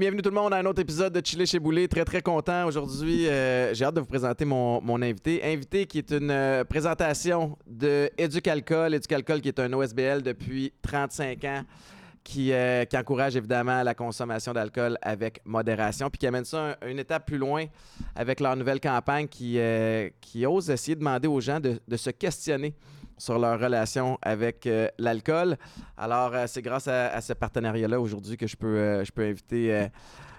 bienvenue tout le monde à un autre épisode de Chile chez Boulet. Très, très content. Aujourd'hui, euh, j'ai hâte de vous présenter mon, invité. Invité qui est une euh, présentation de Éducalcool. Éducalcool qui est un OSBL depuis 35 ans. Qui, euh, qui, encourage évidemment la consommation d'alcool avec modération, puis qui amène ça une étape plus loin avec leur nouvelle campagne qui, qui ose essayer de demander aux gens de se questionner sur leur relation avec euh, l'alcool. Alors, euh, c'est grâce à, ce partenariat-là aujourd'hui que je peux, euh, je peux inviter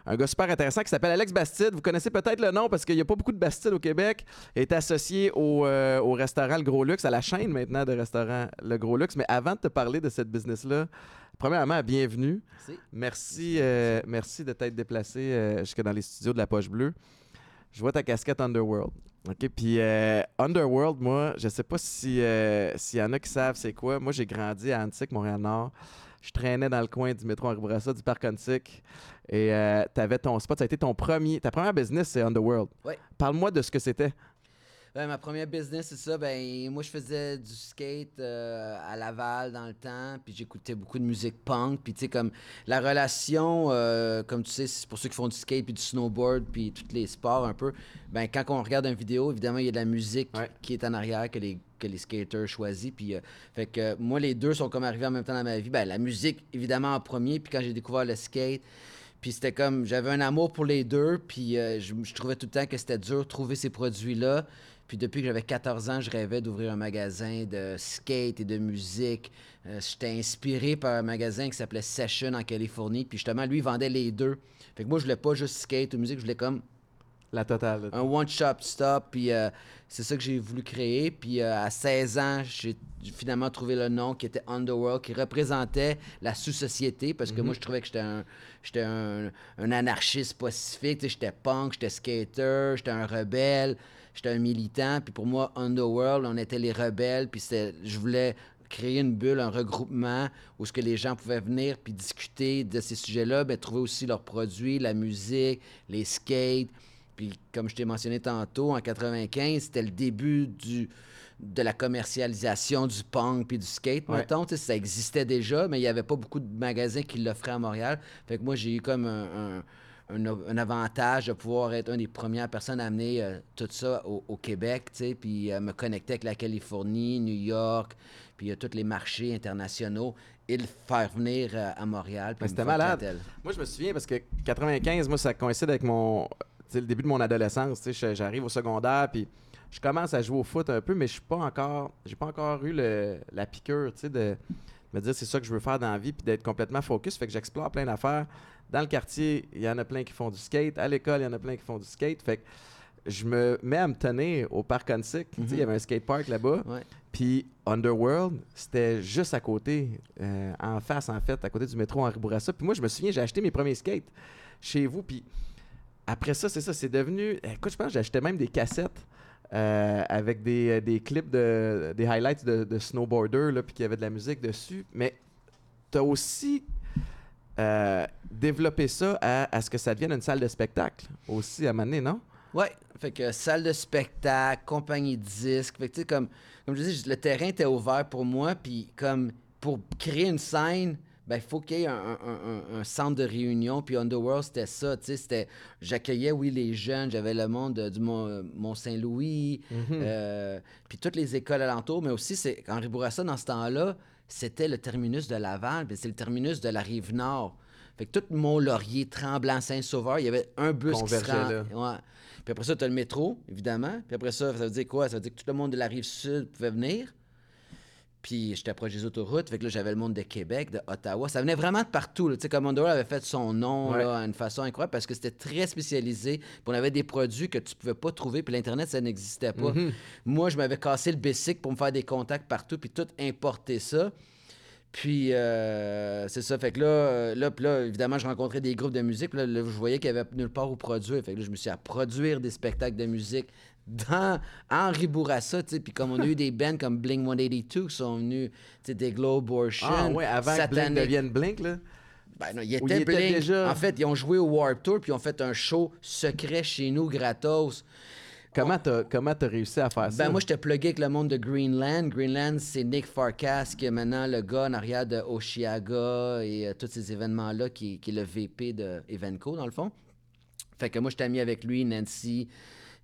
un gars super intéressant qui s'appelle Alex Bastide. Vous connaissez peut-être le nom parce qu'il n'y a pas beaucoup de Bastide au Québec. Il est associé au, au, restaurant Le Gros Luxe, à la chaîne maintenant de restaurant Le Gros Luxe. Mais avant de te parler de cette business-là, premièrement, bienvenue. Merci. Merci, merci de t'être déplacé jusque dans les studios de la Poche Bleue. Je vois ta casquette Underworld. OK, puis euh, Underworld, moi, je sais pas si euh, s'il y en a qui savent c'est quoi. Moi, j'ai grandi à Antique, Montréal-Nord. Je traînais dans le coin du métro Henri Bourassa, du parc Antique. Et euh, tu avais ton spot. Ça a été ton premier... Ta première business, c'est Underworld. Oui. Parle-moi de ce que c'était. Ben, ma première business, c'est ça. Ben, moi, je faisais du skate euh, à Laval dans le temps, puis j'écoutais beaucoup de musique punk. Puis, tu sais, comme la relation, euh, comme tu sais, c'est pour ceux qui font du skate, puis du snowboard, puis tous les sports un peu. Ben, quand on regarde une vidéo, évidemment, il y a de la musique qui est en arrière que les, que les skaters choisissent. Puis, euh, fait que moi, les deux sont comme arrivés en même temps dans ma vie. Ben, la musique, évidemment, en premier, puis quand j'ai découvert le skate, puis c'était comme, j'avais un amour pour les deux, puis je, je, trouvais tout le temps que c'était dur de trouver ces produits-là. Puis depuis que j'avais 14 ans, je rêvais d'ouvrir un magasin de skate et de musique. Euh, j'étais inspiré par un magasin qui s'appelait Session en Californie. Puis justement, lui, il vendait les deux. Fait que moi, je voulais pas juste skate ou musique, je voulais comme la totale. Un one-shop stop. Puis euh, c'est ça que j'ai voulu créer. Puis euh, à 16 ans, j'ai finalement trouvé le nom qui était Underworld, qui représentait la sous-société. Parce que moi, mhm. je trouvais que j'étais un, j'étais un, un, anarchiste pacifique. J'étais punk, j'étais skater, j'étais un rebelle j'étais un militant. Puis pour moi, Underworld, on était les rebelles. Puis je voulais créer une bulle, un regroupement où ce que les gens pouvaient venir puis discuter de ces sujets-là, mais trouver aussi leurs produits, la musique, les skates. Puis comme je t'ai mentionné tantôt, en 95, c'était le début du de la commercialisation du punk puis du skate, mettons. Ça existait déjà, mais il n'y avait pas beaucoup de magasins qui l'offraient à Montréal. Fait que moi, j'ai eu comme un un, avantage de pouvoir être une des premières personnes à amener euh, tout ça au, Québec, tu sais, puis euh, me connecter avec la Californie, New York, puis euh, tous les marchés internationaux et le faire venir à Montréal. C'était malade. Moi, je me souviens parce que 95, moi, ça coïncide avec mon le début de mon adolescence. J'arrive au secondaire, puis je commence à jouer au foot un peu, mais je suis pas encore, j'ai pas encore eu la piqûre, tu sais, de me dire c'est ça que je veux faire dans la vie, puis d'être complètement focus. Fait que j'explore plein d'affaires. Dans le quartier, il y en a plein qui font du skate. À l'école, il y en a plein qui font du skate. Fait que je me mets à me tenir au parc Onsic. Il y mhm. avait un skate park là-bas. Puis Underworld, c'était juste à côté, euh, en face, en fait, à côté du métro Henri Bourassa. Puis moi, je me souviens, j'ai acheté mes premiers skates chez vous. Puis après ça, c'est ça, c'est devenu. Écoute, je pense que j'achetais même des cassettes. Euh, avec des, des, clips de des highlights de, de snowboarder puis qu'il y avait de la musique dessus. Mais tu as aussi euh, développer ça à, ce que ça devienne une salle de spectacle aussi à donné, non? Oui, fait que salle de spectacle, compagnie de disques, fait que comme, comme je dis, le terrain était ouvert pour moi, puis comme pour créer une scène, ben il faut qu'il y ait un, centre de réunion, puis Underworld, c'était ça, c'était, j'accueillais, oui, les jeunes, j'avais le monde du Mont-Saint-Louis, mm-hmm. euh, puis toutes les écoles alentours, mais aussi, c'est, Henri Bourassa, dans ce temps-là, c'était le terminus de Laval, puis c'est le terminus de la rive nord. Fait que tout Mont-Laurier, Tremblant, Saint-Sauveur, il y avait un bus qui se rend... Puis après ça, tu as le métro, évidemment. Puis après ça, ça veut dire quoi? Ça veut dire que tout le monde de la rive sud pouvait venir. Puis j'étais proche des autoroutes, fait que là, j'avais le monde de Québec, de Ottawa. Ça venait vraiment de partout. Tu sais, avait fait son nom là, d'une façon incroyable parce que c'était très spécialisé. Puis on avait des produits que tu pouvais pas trouver, puis l'Internet, ça n'existait pas. Mm-hmm. Moi, je m'avais cassé le basic pour me faire des contacts partout, puis tout importer ça. Puis, euh, c'est ça. Fait que là, euh, là, là, évidemment, je rencontrais des groupes de musique. là, je voyais qu'il n'y avait nulle part où produire. Fait que là, je me suis à produire des spectacles de musique dans Henri Bourassa, tu sais, puis comme on a eu des bands comme Blink 182 qui sont venus, tu sais, des Globe Ocean, Ah ouais, avant que Blink devienne Blink, là. Ben non, il Ou était il était Blink. déjà- En fait, ils ont joué au Warp Tour, puis ils ont fait un show secret chez nous, gratos. Comment t'as comment t'as réussi à faire ça? Ben moi, j'étais plugué avec le monde de Greenland. Greenland, c'est Nick Farkas, qui est maintenant le gars en arrière de Oshiaga et euh, tous ces événements-là, qui, qui est le VP de Evenco, dans le fond. Fait que moi, j'étais ami avec lui, Nancy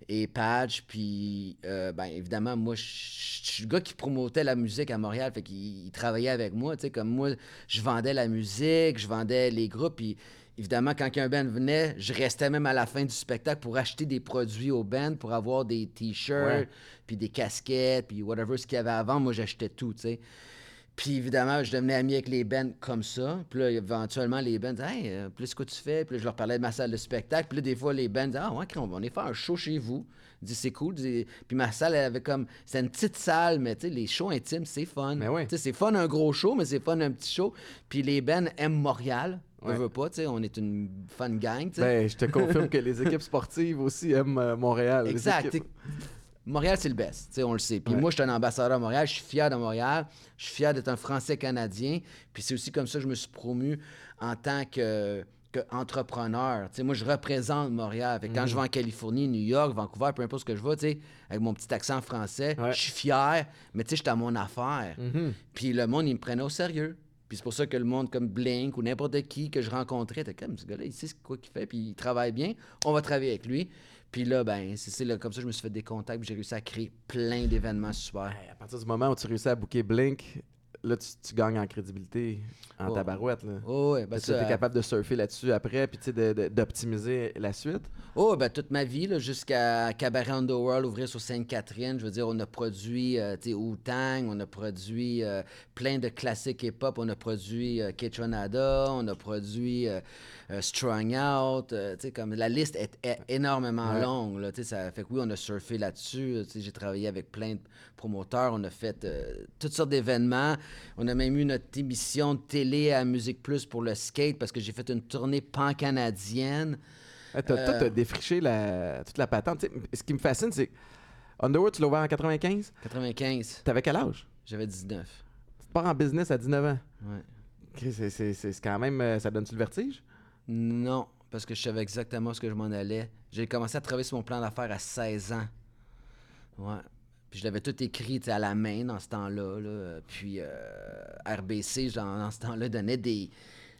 et Patch. Puis, euh, ben, évidemment, moi, je suis le gars qui promotait la musique à Montréal. Fait qu'il il travaillait avec moi. Tu sais, comme moi, je vendais la musique, je vendais les groupes. Puis, évidemment, quand un band venait, je restais même à la fin du spectacle pour acheter des produits au band, pour avoir des t-shirts, puis des casquettes, puis whatever ce qu'il y avait avant. Moi, j'achetais tout, tu sais. Puis évidemment, je devenais ami avec les bands comme ça. Puis là, éventuellement, les bands disaient Hey, euh, là, c'est quoi tu fais? Puis là, je leur parlais de ma salle de spectacle. Puis là, des fois, les bands disaient Ah, ouais, on va aller faire un show chez vous. Dis C'est cool. Dis- Puis ma salle, elle avait comme. C'était une petite salle, mais tu sais, les shows intimes, c'est fun. Mais oui. Tu sais, c'est fun un gros show, mais c'est fun un petit show. Puis les bands aiment Montréal. On Ouais. veut pas, tu sais, on est une fun gang, tu sais. Ben, je te confirme que les équipes sportives aussi aiment euh, Montréal. Exact. équipes- Montréal, c'est le best, on le sait. Puis Ouais. moi, je suis un ambassadeur à Montréal, je suis fier de Montréal, je suis fier d'être un Français-Canadien. Puis c'est aussi comme ça que je me suis promu en tant que, entrepreneur. T'sais, moi, je représente Montréal. Fait que quand je vais en Californie, New York, Vancouver, peu importe ce que je vais, avec mon petit accent français, Ouais. je suis fier, mais tu sais, j'étais à mon affaire. Mhm. Puis le monde, il me prenait au sérieux. Puis c'est pour ça que le monde comme Blink ou n'importe qui que je rencontrais comme ce gars-là, il sait ce- quoi qu'il fait, puis il travaille bien. On va travailler avec lui. Puis là, ben, c'est là, comme ça je me suis fait des contacts, j'ai réussi à créer plein d'événements super. À partir du moment où tu réussis à booker Blink, là, tu, tu gagnes en crédibilité, en Oh. tabarouette. Là. Oh, ouais, ben tu es capable de surfer là-dessus après, puis d'optimiser la suite. Oh, ben toute ma vie, jusqu'à Cabaret Underworld, ouvrir sur Sainte-Catherine. Je veux dire, on a produit, euh, Wu-Tang, on a produit euh, plein de classiques hip-hop, on a produit euh, Kitchenada, on a produit euh, Strung Out. euh, tu sais, comme la liste est, est énormément Ouais. longue, là, tu sais, ça fait que oui, on a surfé là-dessus. euh, Tu sais, j'ai travaillé avec plein de promoteurs, on a fait toutes sortes d'événements. On a même eu notre émission de télé à Musique Plus pour le skate parce que j'ai fait une tournée pan-canadienne. T'as- Toi, Euh. tu as défriché la, toute la patente. Ce qui me fascine, c'est Underworld, tu l'as ouvert en 95. 95. T'avais quel âge? J'avais 19. Tu pars en business à 19 ans. Ouais. C'est- C'est c'est quand même... Ça donne-tu le vertige? Non, parce que je savais exactement ce que je m'en allais. J'ai commencé à travailler sur mon plan d'affaires à 16 ans. Ouais. Puis je l'avais tout écrit à la main dans ce temps-là. là. Puis euh, RBC, genre, dans ce temps-là, donnait des,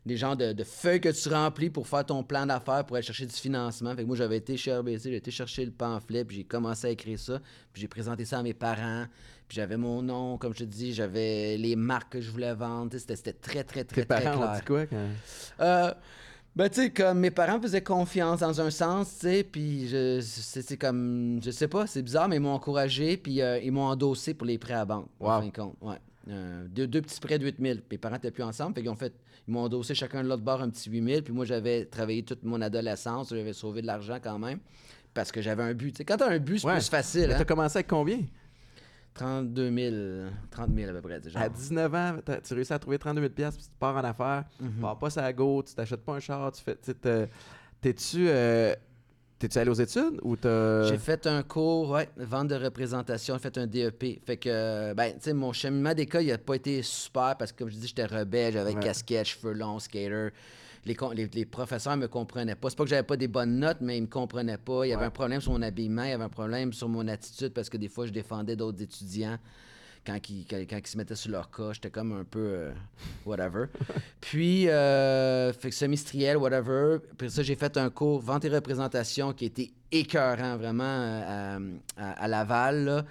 des genres de, de feuilles que tu remplis pour faire ton plan d'affaires, pour aller chercher du financement. Fait que moi, j'avais été chez RBC, j'ai été chercher le pamphlet, puis j'ai commencé à écrire ça. Puis j'ai présenté ça à mes parents. Puis j'avais mon nom, comme je te dis, j'avais les marques que je voulais vendre. C'était c'était très, très, très, Tes très parents clair. ont dit quoi quand... Euh, ben, tu sais, comme mes parents faisaient confiance dans un sens, tu sais, puis je, c'est, comme, je sais pas, c'est bizarre, mais ils m'ont encouragé, puis euh, ils m'ont endossé pour les prêts à banque, Wow. en fin de compte, ouais. Euh, deux, deux petits prêts de 8000. Mes parents n'étaient plus ensemble, fait qu'ils ont fait, ils m'ont endossé chacun de l'autre bord un petit 8000, puis moi, j'avais travaillé toute mon adolescence, j'avais sauvé de l'argent quand même, parce que j'avais un but. Tu sais, quand t'as un but, c'est Ouais. plus facile, Mais hein? T'as commencé avec combien? 32 000, 30 000 à peu près, genre. À 19 ans, tu réussis à trouver 32 000 pièces puis tu pars en affaires. Tu pars pas à go, tu t'achètes pas un char, tu fais... T'es-tu... euh, T'es-tu allé aux études ou t'as... J'ai fait un cours, ouais, vente de représentation, j'ai fait un DEP. Fait que, ben, tu sais, mon cheminement d'école, il a pas été super parce que, comme je dis, j'étais rebelle, j'avais Ouais. casquette, cheveux longs, skater. Les, con- les, les professeurs me comprenaient pas. C'est pas que j'avais pas des bonnes notes, mais ils me comprenaient pas. Il y avait Ouais. un problème sur mon habillement, il y avait un problème sur mon attitude parce que des fois, je défendais d'autres étudiants quand ils, quand, quand ils se mettaient sur leur cas. J'étais comme un peu euh, whatever. Puis, euh, fait que semestriel, whatever. Puis ça, j'ai fait un cours vente et représentation qui était écœurant vraiment euh, à, à- à Laval. là.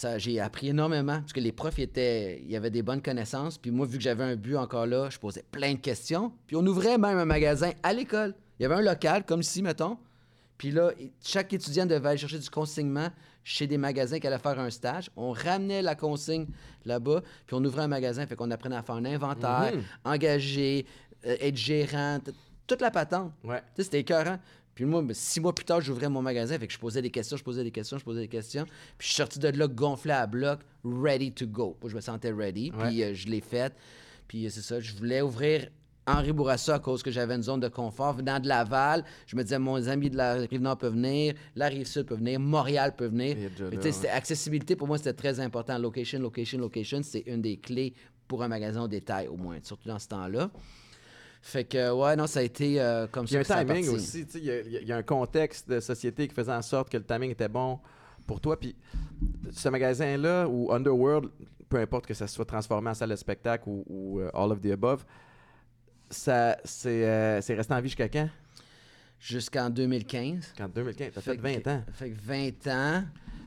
Ça, j'ai appris énormément parce que les profs ils étaient, il y avait des bonnes connaissances. Puis moi, vu que j'avais un but encore là, je posais plein de questions. Puis on ouvrait même un magasin à l'école. Il y avait un local, comme ici, mettons. Puis là, chaque étudiant devait aller chercher du consignement chez des magasins qui allaient faire un stage. On ramenait la consigne là-bas, puis on ouvrait un magasin. Fait qu'on apprenait à faire un inventaire, Mhm. engager, euh, être gérant, toute la patente. Ouais. Tu sais, c'était écœurant. Puis moi, ben, six mois plus tard, j'ouvrais mon magasin. Fait que je posais des questions, je posais des questions, je posais des questions. Puis je suis sorti de là gonflé à bloc, ready to go. Moi, je me sentais ready. Ouais. Puis euh, je l'ai fait. Puis euh, c'est ça, je voulais ouvrir Henri Bourassa à cause que j'avais une zone de confort. Venant de Laval, je me disais, mon amis de la Rive-Nord peuvent venir, la Rive-Sud peut venir, Montréal peut venir. C'était- accessibilité, pour moi, c'était très important. Location, location, location, c'est une des clés pour un magasin au détail, au moins, surtout dans ce temps-là. Fait que, ouais, non, ça a été euh, comme Il y a ça. un ça timing aussi. tu sais, Il y, a- il y a- un contexte de société qui faisait en sorte que le timing était bon pour toi. Puis ce magasin-là, ou Underworld, peu importe que ça soit transformé en salle de spectacle ou, ou, euh, all of the above, ça, c'est, euh, c'est resté en vie jusqu'à quand? Jusqu'en 2015. Qu'en 2015. T'as Fait fait 20 que- ans. Fait que 20 ans.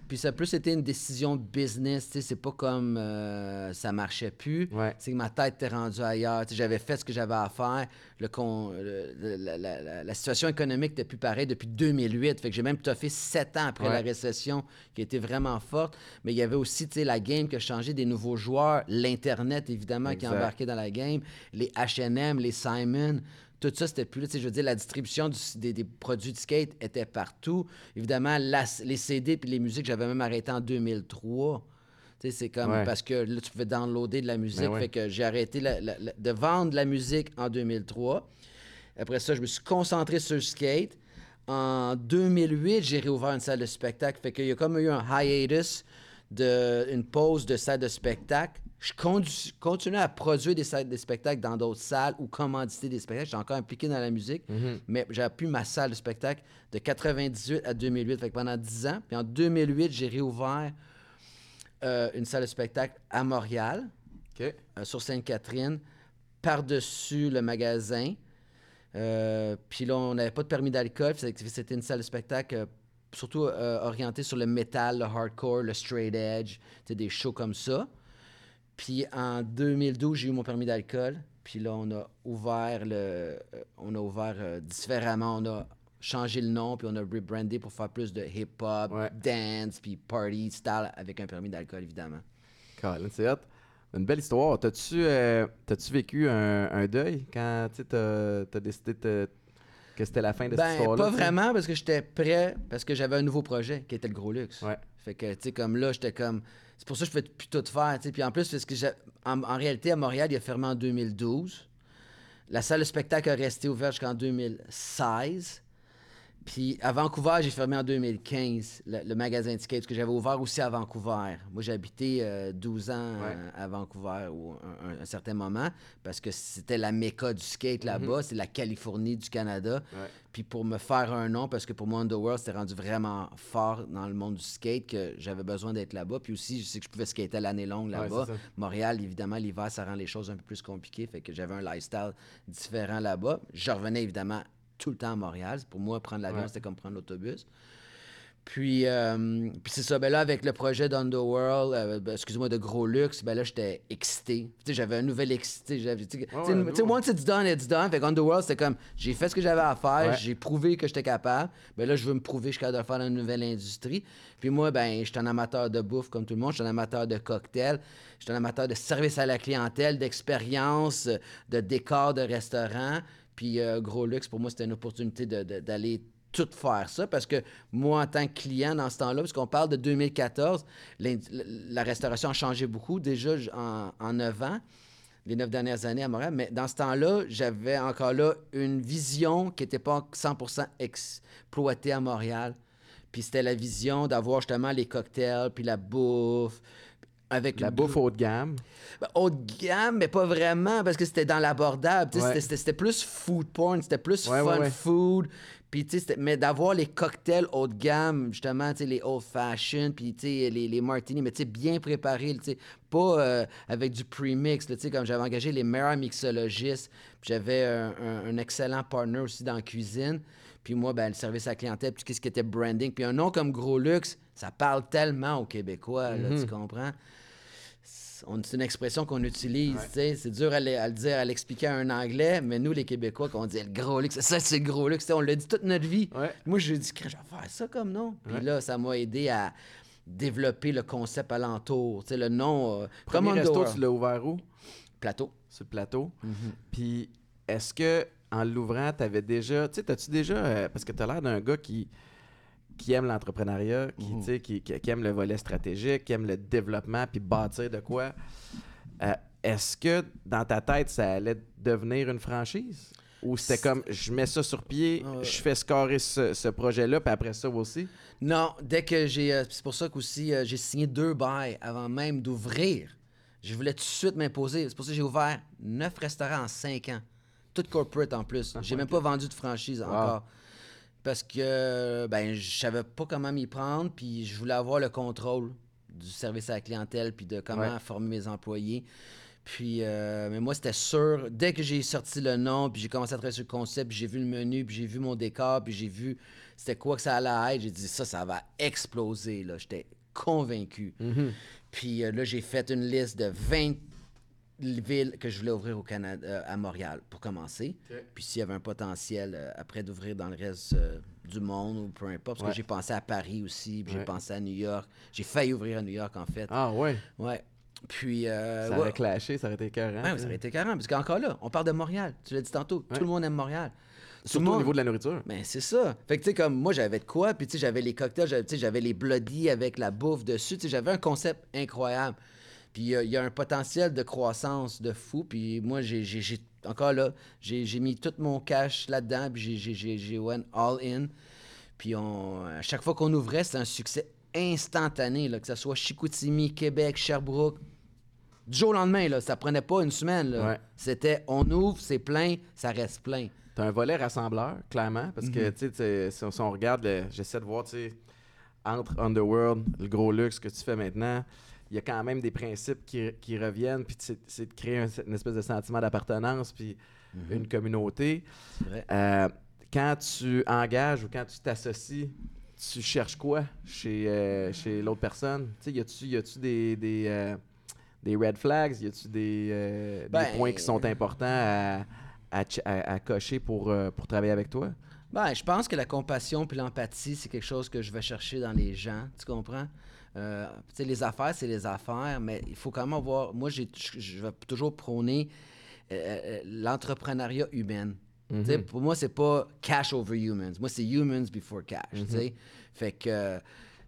Puis ça a plus été une décision de business, tu sais, c'est pas comme euh, ça marchait plus. Ouais. C'est que ma tête était rendue ailleurs. Tu sais, J'avais fait ce que j'avais à faire. Le con- le- le- la, la- la- la situation économique n'était plus pareille depuis 2008. Fait que j'ai même toffé sept ans après Ouais. la récession qui a été vraiment forte. Mais il y avait aussi tu sais, la game qui a changé, des nouveaux joueurs, l'Internet évidemment qui a embarqué dans la game, les H&M, les Simon. Tout ça, c'était plus là. Tu sais, Je veux dire, la distribution du- des, des produits de skate était partout. Évidemment, la- les CD puis les musiques, j'avais même arrêté en 2003. Tu sais, c'est comme Ouais. parce que là, tu pouvais downloader de la musique. Ben ouais. Fait que j'ai arrêté la- la- la- de vendre de la musique en 2003. Après ça, je me suis concentré sur le skate. En 2008, j'ai réouvert une salle de spectacle. Fait qu'il y a comme eu un hiatus, de, une pause de salle de spectacle. Je continuais à produire des salles de spectacle dans d'autres salles ou commanditer des spectacles. J'étais encore impliqué dans la musique, mais j'ai pu ma salle de spectacle de 98 à 2008. Fait que pendant 10 ans. Puis en 2008, j'ai réouvert euh, une salle de spectacle à Montréal euh, sur Sainte-Catherine, par-dessus le magasin. Euh, puis là, on n'avait pas de permis d'alcool. C'était une salle de spectacle euh, surtout euh, orientée sur le métal, le hardcore, le straight edge, des shows comme ça. Puis en 2012, j'ai eu mon permis d'alcool. Puis là, on a ouvert le, euh, on a ouvert euh, différemment. On a changé le nom, puis on a rebrandé pour faire plus de hip-hop, Ouais. dance, puis party style avec un permis d'alcool, évidemment. Colin, c'est hot. Une belle histoire. T'as-tu euh, t'as-tu vécu un, un deuil quand tu as, décidé de que c'était la fin de cette Ben, histoire-là? pas vraiment, parce que j'étais prêt, parce que j'avais un nouveau projet qui était le Gros Luxe. Ouais. Fait que, tu sais, comme là, j'étais comme. C'est pour ça que je fais plus tout faire, tu sais. Puis en plus, parce que en, en réalité, à Montréal, il a fermé en 2012. La salle de spectacle a resté ouverte jusqu'en 2016. Puis à Vancouver, j'ai fermé en 2015 le, le magasin de skate, parce que j'avais ouvert aussi à Vancouver. Moi, j'ai habité euh, 12 ans Ouais. euh, à Vancouver ou un, un- un certain moment, parce que c'était la méca du skate là-bas, c'est la Californie du Canada. Ouais. Puis pour me faire un nom, parce que pour moi, Underworld, c'était rendu vraiment fort dans le monde du skate, que j'avais besoin d'être là-bas. Puis aussi, je sais que je pouvais skater l'année longue là-bas. Montréal, évidemment, l'hiver, ça rend les choses un peu plus compliquées. Fait que j'avais un lifestyle différent là-bas. Je revenais évidemment tout le temps à Montréal. Pour moi, prendre l'avion, Ouais. c'était comme prendre l'autobus. Puis, euh, puis c'est ça. Ben là, avec le projet d'Underworld, euh, ben, excuse-moi, de Gros Luxe, ben là, j'étais excité. Tu sais, j'avais un nouvel excité. J'avais, tu sais, once it's done, it's done. Fait qu'Underworld, c'était comme, j'ai fait ce que j'avais à faire, Ouais. j'ai prouvé que j'étais capable. Ben là, je veux me prouver que je suis capable de faire une nouvelle industrie. Puis moi, ben, je suis un amateur de bouffe comme tout le monde. Je suis un amateur de cocktails. Je suis un amateur de service à la clientèle, d'expérience, euh, de décor de restaurant. Puis euh, Gros Luxe, pour moi, c'était une opportunité d'aller tout faire ça parce que moi, en tant que client dans ce temps-là, parce qu'on parle de 2014, l'in- la restauration a changé beaucoup déjà en, en 9 ans, les neuf dernières années à Montréal, mais dans ce temps-là, j'avais encore là une vision qui n'était pas 100% exploitée à Montréal. Puis c'était la vision d'avoir justement les cocktails, puis la bouffe. Avec La bouffe haut de gamme. ben, haut de gamme, mais pas vraiment, parce que c'était dans l'abordable. Ouais. c'était- plus food porn, c'était plus Ouais, fun ouais, food. Puis, mais d'avoir les cocktails haut de gamme, justement, les old fashioned, puis, les, les martinis, mais, bien préparés, pas euh, avec du premix, là, comme j'avais engagé les meilleurs mixologistes, j'avais un, un- un excellent partner aussi dans la cuisine. Puis moi, ben, le service à la clientèle, puis qu'est-ce qui était branding. Puis un nom comme Gros Luxe, ça parle tellement aux Québécois, là, tu comprends? C'est une expression qu'on utilise, tu sais. C'est dur à, le à le dire, à l'expliquer à un Anglais, mais nous, les Québécois, quand on dit le gros luxe, ça, c'est le gros luxe. On l'a dit toute notre vie. Ouais. Moi, j'ai dit, je vais faire ça comme nom. Puis Ouais. là, ça m'a aidé à développer le concept alentour. Le nom, euh, comme Premier resto, Underworld. tu l'as ouvert où? Plateau. Sur le plateau. Mhm. Puis, est-ce que en l'ouvrant, tu avais déjà. Tu sais, t'as-tu déjà. euh, parce que tu as l'air d'un gars qui, qui aime l'entrepreneuriat, qui, sais, qui, qui- qui aime le volet stratégique, qui aime le développement, puis bâtir de quoi. Euh, est-ce que dans ta tête, ça allait devenir une franchise? Ou c'était comme, je mets ça sur pied, Euh. je fais scorer ce, ce projet-là, puis après ça aussi? Non, dès que j'ai. euh, c'est pour ça qu'aussi euh, j'ai signé deux bails avant même d'ouvrir. Je voulais tout de suite m'imposer. C'est pour ça que j'ai ouvert neuf restaurants en cinq ans. Tout corporate en plus. J'ai même pas vendu de franchise encore. Parce que ben je savais pas comment m'y prendre, puis je voulais avoir le contrôle du service à la clientèle, puis de comment Ouais. former mes employés. Puis, euh, mais moi, c'était sûr, dès que j'ai sorti le nom, puis j'ai commencé à travailler sur le concept, puis j'ai vu le menu, puis j'ai vu mon décor, puis j'ai vu c'était quoi que ça allait être, j'ai dit ça, ça va exploser, là. J'étais convaincu. Puis euh, là, j'ai fait une liste de 20 villes que je voulais ouvrir au Canada, euh, à Montréal, pour commencer. Puis s'il y avait un potentiel euh, après d'ouvrir dans le reste euh, du monde ou peu importe, parce Ouais. que j'ai pensé à Paris aussi, puis Ouais. j'ai pensé à New York. J'ai failli ouvrir à New York, en fait. Ah ouais. Ouais. Puis. euh, Ça aurait clashé, ça aurait été écœurant. Ouais, ça aurait été carrément. Parce qu'encore là, on parle de Montréal. Tu l'as dit tantôt. Ouais. Tout le monde aime Montréal. Surtout au niveau de la nourriture. ben, c'est ça. Fait que, tu sais, comme moi, j'avais de quoi, puis, tu sais, j'avais les cocktails, j'avais, tu sais, j'avais les bloody avec la bouffe dessus, tu sais, j'avais un concept incroyable. Puis, euh, il y a un potentiel de croissance de fou, puis moi, j'ai, encore là, j'ai, mis tout mon cash là-dedans, puis j'ai, j'ai, j'ai, j'ai went all in. Puis, on, à chaque fois qu'on ouvrait, c'était un succès instantané, là, que ce soit Chicoutimi, Québec, Sherbrooke. Du jour au lendemain, là, ça prenait pas une semaine. Ouais. C'était on ouvre, c'est plein, ça reste plein. T'as un volet rassembleur, clairement, parce que, Mhm. tu sais, si, on- regarde, j'essaie de voir, tu sais, entre Underworld, le gros luxe que tu fais maintenant, il y a quand même des principes qui, qui reviennent, puis c'est de créer un- une espèce de sentiment d'appartenance, puis une communauté. Vrai. Euh, quand tu engages ou quand tu t'associes, tu cherches quoi chez, euh, chez l'autre personne? Y a-tu y a-tu des, des, euh, des red flags? Y a-tu des, des Ben, points qui sont importants à, à, ch- à- à cocher pour, pour travailler avec toi? Ben, je pense que la compassion puis l'empathie, c'est quelque chose que je vais chercher dans les gens, tu comprends? Euh, tu sais, les affaires, c'est les affaires, mais il faut quand même avoir... Moi, j'ai, je vais toujours prôner euh, euh, l'entrepreneuriat humain. Tu sais, Pour moi, c'est pas cash over humans. Moi, c'est humans before cash. sais. Fait que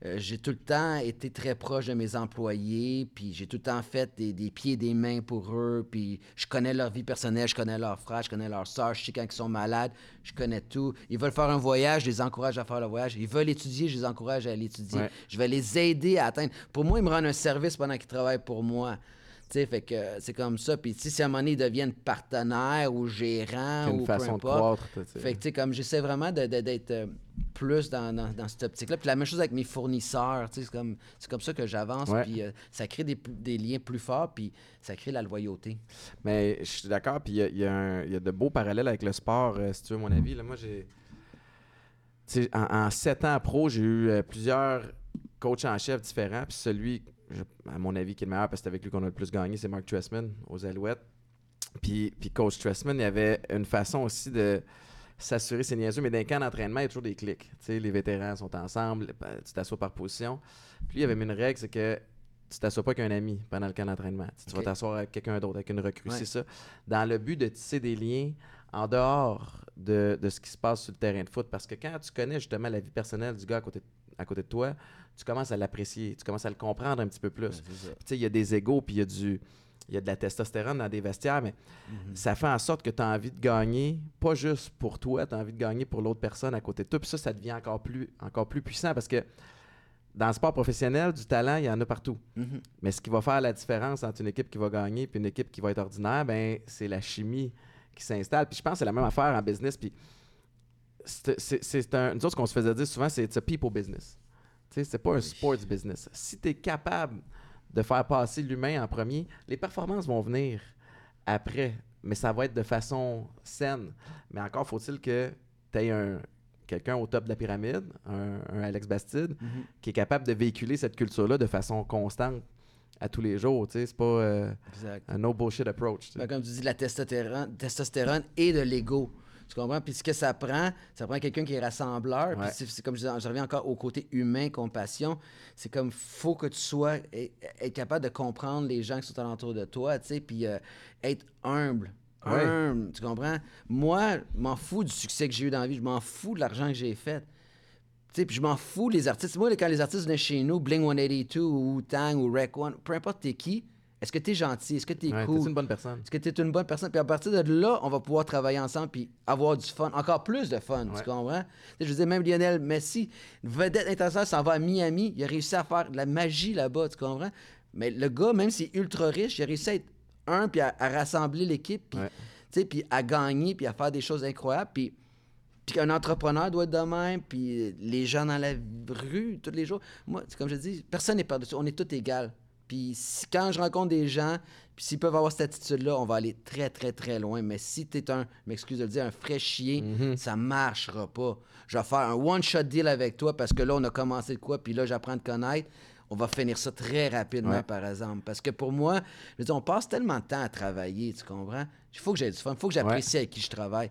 euh, j'ai tout le temps été très proche de mes employés, puis j'ai tout le temps fait des, des pieds et des mains pour eux, puis je connais leur vie personnelle, je connais leurs frères, je connais leurs soeurs, je sais quand ils sont malades, je connais tout. Ils veulent faire un voyage, je les encourage à faire le voyage. Ils veulent étudier, je les encourage à l'étudier. Ouais. Je vais les aider à atteindre. Pour moi, ils me rendent un service pendant qu'ils travaillent pour moi. Sais, fait que c'est comme ça. Puis, si à un moment donné, ils deviennent partenaires ou gérants ou une peu façon de croître. fait que, tu sais, comme j'essaie vraiment d'être euh, plus dans, dans, dans cette optique-là. Puis la même chose avec mes fournisseurs, tu sais, c'est comme, c'est comme ça que j'avance. Ouais. Puis euh, ça crée des, liens plus forts, puis ça crée la loyauté. Mais je suis d'accord, puis il y a- y, a y a de beaux parallèles avec le sport, euh, si tu veux mon avis. Là, moi, j'ai. En, en sept ans pro, j'ai eu euh, plusieurs coachs en chef différents. Puis celui, je- à mon avis, qui est le meilleur, parce que c'est avec lui qu'on a le plus gagné, c'est Mark Tressman aux Alouettes. Puis, puis coach Tressman, il y avait une façon aussi de s'assurer, c'est niaiseux, mais dans les camps d'entraînement, il y a toujours des clics. Tu sais, les vétérans sont ensemble, tu t'assois par position. Puis il y avait une règle, c'est que tu t'assois pas qu'un ami pendant le camp d'entraînement. Tu, vas t'asseoir avec quelqu'un d'autre, avec une recrue. Ouais. C'est ça. Dans le but de tisser des liens en dehors de, de ce qui se passe sur le terrain de foot. Parce que quand tu connais justement la vie personnelle du gars à côté de, à côté de toi, tu commences à l'apprécier, tu commences à le comprendre un petit peu plus. Puis, tu sais, il y a des égaux, puis il y a du. Il y a de la testostérone dans des vestiaires, mais ça fait en sorte que tu as envie de gagner, pas juste pour toi, tu as envie de gagner pour l'autre personne à côté de toi. Puis ça, ça devient encore plus, encore plus puissant parce que dans le sport professionnel, du talent, il y en a partout. Mhm. Mais ce qui va faire la différence entre une équipe qui va gagner et une équipe qui va être ordinaire, ben, c'est la chimie qui s'installe. Puis je pense que c'est la même affaire en business. Puis c'est un. Nous autres, ce qu'on se faisait dire souvent, c'est people business. Tu sais, c'est pas un sports business. Si tu es capable de faire passer l'humain en premier, les performances vont venir après. Mais ça va être de façon saine. Mais encore faut-il que tu aies un, quelqu'un au top de la pyramide, un, un Alex Bastide, Mhm. qui est capable de véhiculer cette culture-là de façon constante à tous les jours. C'est pas euh, un no bullshit approach. Ben, comme tu dis, de la testostérone, testostérone et de l'ego. Tu comprends? Puis ce que ça prend, ça prend quelqu'un qui est rassembleur. Puis Ouais. c'est, c'est comme je, je reviens encore au côté humain, compassion. C'est comme, faut que tu sois, être capable de comprendre les gens qui sont alentour de toi, tu sais, puis euh, être humble. Ouais. Humble, tu comprends? Moi, je m'en fous du succès que j'ai eu dans la vie. Je m'en fous de l'argent que j'ai fait. Sais, puis je m'en fous les artistes. Moi, quand les artistes venaient chez nous, Bling 182 ou Tang ou Rec One, peu importe t'es qui, est-ce que t'es gentil? Est-ce que t'es Ouais, cool? t'es une bonne personne? Est-ce que tu es une bonne personne? Puis à partir de là, on va pouvoir travailler ensemble puis avoir du fun, encore plus de fun, Ouais. tu comprends? Je veux dire, même Lionel Messi, vedette internationale, s'en va à Miami, il a réussi à faire de la magie là-bas, tu comprends? Mais le gars, même s'il est ultra riche, il a réussi à être un puis à, à rassembler l'équipe. puis, Ouais. Puis à gagner, puis à faire des choses incroyables, puis puis qu'un entrepreneur doit être de même, puis les gens dans la rue, tous les jours. Moi, c'est comme je dis, personne n'est par-dessus. On est tous égaux. Puis si- quand je rencontre des gens, puis s'ils peuvent avoir cette attitude-là, on va aller très, très, très loin. Mais si tu es un, m'excuse de le dire, un frais chier, ça marchera pas. Je vais faire un one-shot deal avec toi parce que là, on a commencé de quoi, puis là, j'apprends à te connaître. On va finir ça très rapidement, Ouais. par exemple. Parce que pour moi, je veux dire, on passe tellement de temps à travailler, tu comprends? Il faut que j'ai du fun, il faut que j'apprécie avec qui je travaille.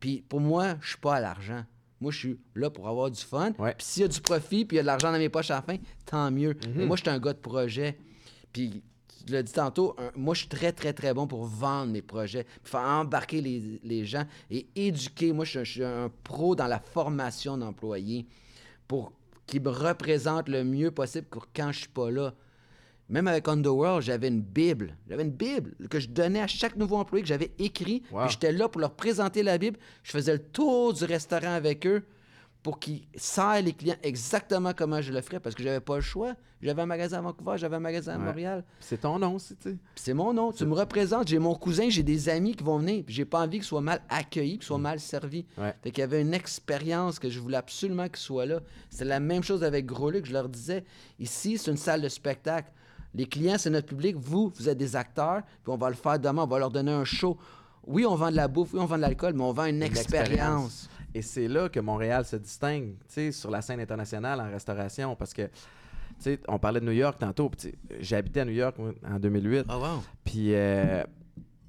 Puis pour moi, je suis pas à l'argent. Moi, je suis là pour avoir du fun. Puis s'il y a du profit, puis il y a de l'argent dans mes poches à la fin, tant mieux. Mais moi, je suis un gars de projet. Puis tu l'as dit tantôt, un- moi, je suis très, très, très bon pour vendre mes projets, puis faire embarquer les, les gens et éduquer. Moi, je suis, un- je suis un pro dans la formation d'employés pour qu'ils me représentent le mieux possible pour quand je suis pas là. Même avec Underworld, j'avais une Bible. J'avais une Bible que je donnais à chaque nouveau employé que j'avais écrit. Wow. Puis j'étais là pour leur présenter la Bible. Je faisais le tour du restaurant avec eux pour qu'ils servent les clients exactement comment je le ferais parce que j'avais pas le choix. J'avais un magasin à Vancouver, j'avais un magasin à Ouais. Montréal. C'est ton nom aussi, tu sais. C'est mon nom. Tu me représentes. J'ai mon cousin, j'ai des amis qui vont venir. J'ai pas envie qu'ils soient mal accueillis, qu'ils soient mal servis. Ouais. Fait qu'il y avait une expérience que je voulais absolument qu'ils soient là. C'est la même chose avec Gros Luc. Je leur disais, ici, c'est une salle de spectacle. Les clients, c'est notre public. Vous, vous êtes des acteurs. Puis on va le faire demain. On va leur donner un show. Oui, on vend de la bouffe. Oui, on vend de l'alcool. Mais on vend une, expérience. Et c'est là que Montréal se distingue, tu sais, sur la scène internationale en restauration, parce que, tu sais, on parlait de New York tantôt, puis tu sais, j'ai habité à New York en 2008, Ah, wow. puis euh,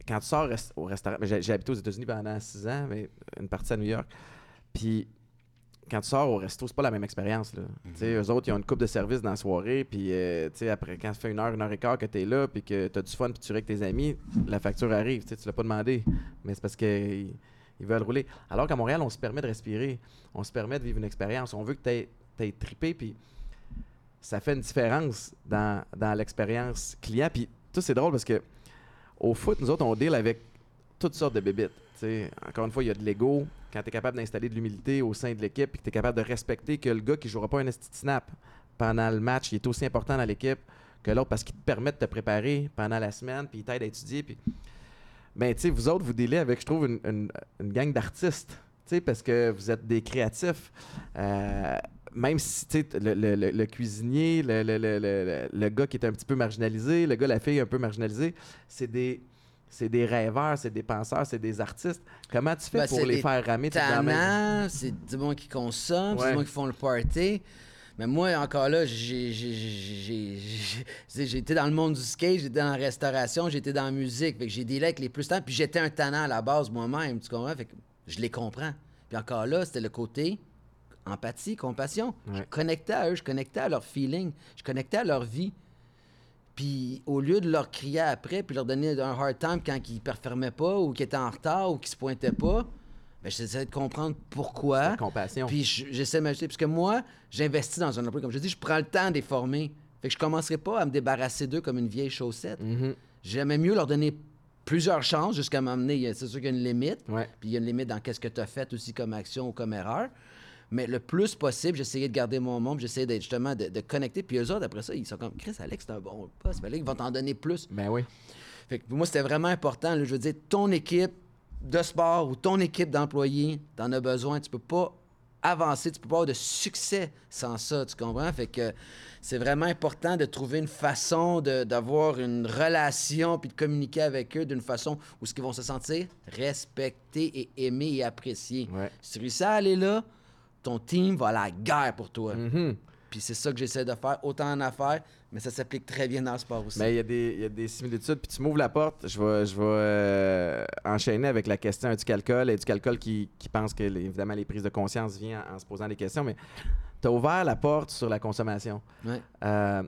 quand tu sors au restaurant, j'ai habité aux États-Unis pendant six ans, mais une partie à New York, puis quand tu sors au resto, c'est pas la même expérience, là. Tu sais, eux autres, ils ont une coupe de service dans la soirée, puis, euh, tu après, quand ça fait une heure, une heure et quart que t'es là, puis que t'as du fun, puis tu ris avec tes amis, la facture arrive, tu tu l'as pas demandé, mais c'est parce que ils, ils veulent rouler. Alors qu'à Montréal, on se permet de respirer, on se permet de vivre une expérience, on veut que t'aies aies trippé, puis ça fait une différence dans, dans l'expérience client, puis tout c'est drôle parce que au foot, nous autres, on deal avec toutes sortes de bébites. tu encore une fois, il y a de l'ego. Quand tu es capable d'installer de l'humilité au sein de l'équipe et que tu es capable de respecter que le gars qui jouera pas un snap pendant le match, il est aussi important dans l'équipe que l'autre parce qu'il te permet de te préparer pendant la semaine puis il t'aide à étudier. Puis... Ben, tu sais, vous autres, vous dealez avec, je trouve, une, une- gang d'artistes. tu sais, Parce que vous êtes des créatifs. Euh, même si tu sais, le, le- le- le cuisinier, le gars qui est un petit peu marginalisé, le gars, la fille un peu marginalisée, c'est des, c'est des rêveurs, c'est des penseurs, c'est des artistes. Comment tu fais Ben, pour les faire ramer c'est du monde qui consomme, c'est du monde qui font le party. Mais moi, encore là, j'ai- j'ai- j'ai j'ai- j'ai- j'ai été dans le monde du skate, j'étais dans la restauration, j'étais dans la musique. Fait que j'ai des avec les plus tannants. Puis j'étais un tannant à la base moi-même, tu comprends? Fait que je les comprends. Puis encore là, c'était le côté empathie, compassion. Je Ouais. connectais à eux, je connectais à leur feeling, je connectais à leur vie. Puis au lieu de leur crier après, puis leur donner un hard time quand ils performaient pas, ou qu'ils étaient en retard, ou qu'ils se pointaient pas, ben, j'essayais de comprendre pourquoi. Compassion. Puis je- j'essaie de m'ajouter. Parce que moi, j'investis dans un employé. Comme je dis, je prends le temps de les former. Fait que je commencerai pas à me débarrasser d'eux comme une vieille chaussette. Mhm. J'aimais mieux leur donner plusieurs chances jusqu'à a- C'est sûr qu'il y a une limite. Ouais. Puis il y a une limite dans qu'est-ce que tu as fait aussi comme action ou comme erreur. Mais le plus possible, j'essayais de garder mon monde, j'essayais d'être justement de, de connecter. Puis eux autres, après ça, ils sont comme Chris, Alex, c'est un bon poste. Fallait qu'ils vont t'en donner plus. Ben oui. Fait que pour moi, c'était vraiment important. là. je veux dire, ton équipe de sport ou ton équipe d'employés, t'en as besoin. Tu peux pas avancer, tu peux pas avoir de succès sans ça, tu comprends? Fait que c'est vraiment important de trouver une façon d'avoir une relation puis de communiquer avec eux d'une façon où ce qu'ils vont se sentir respectés et aimés et appréciés. Ouais. Si tu réussis à aller là, ton team va à la guerre pour toi. Mhm. Puis c'est ça que j'essaie de faire, autant en affaires, mais ça s'applique très bien dans le sport aussi. Mais il y, a des- il y a des similitudes. Puis tu m'ouvres la porte, je vais, je vais euh, enchaîner avec la question du calcul et du calcul qui, qui pense que, évidemment, les prises de conscience viennent en, en se posant des questions. Mais tu as ouvert la porte sur la consommation. Ouais. Euh,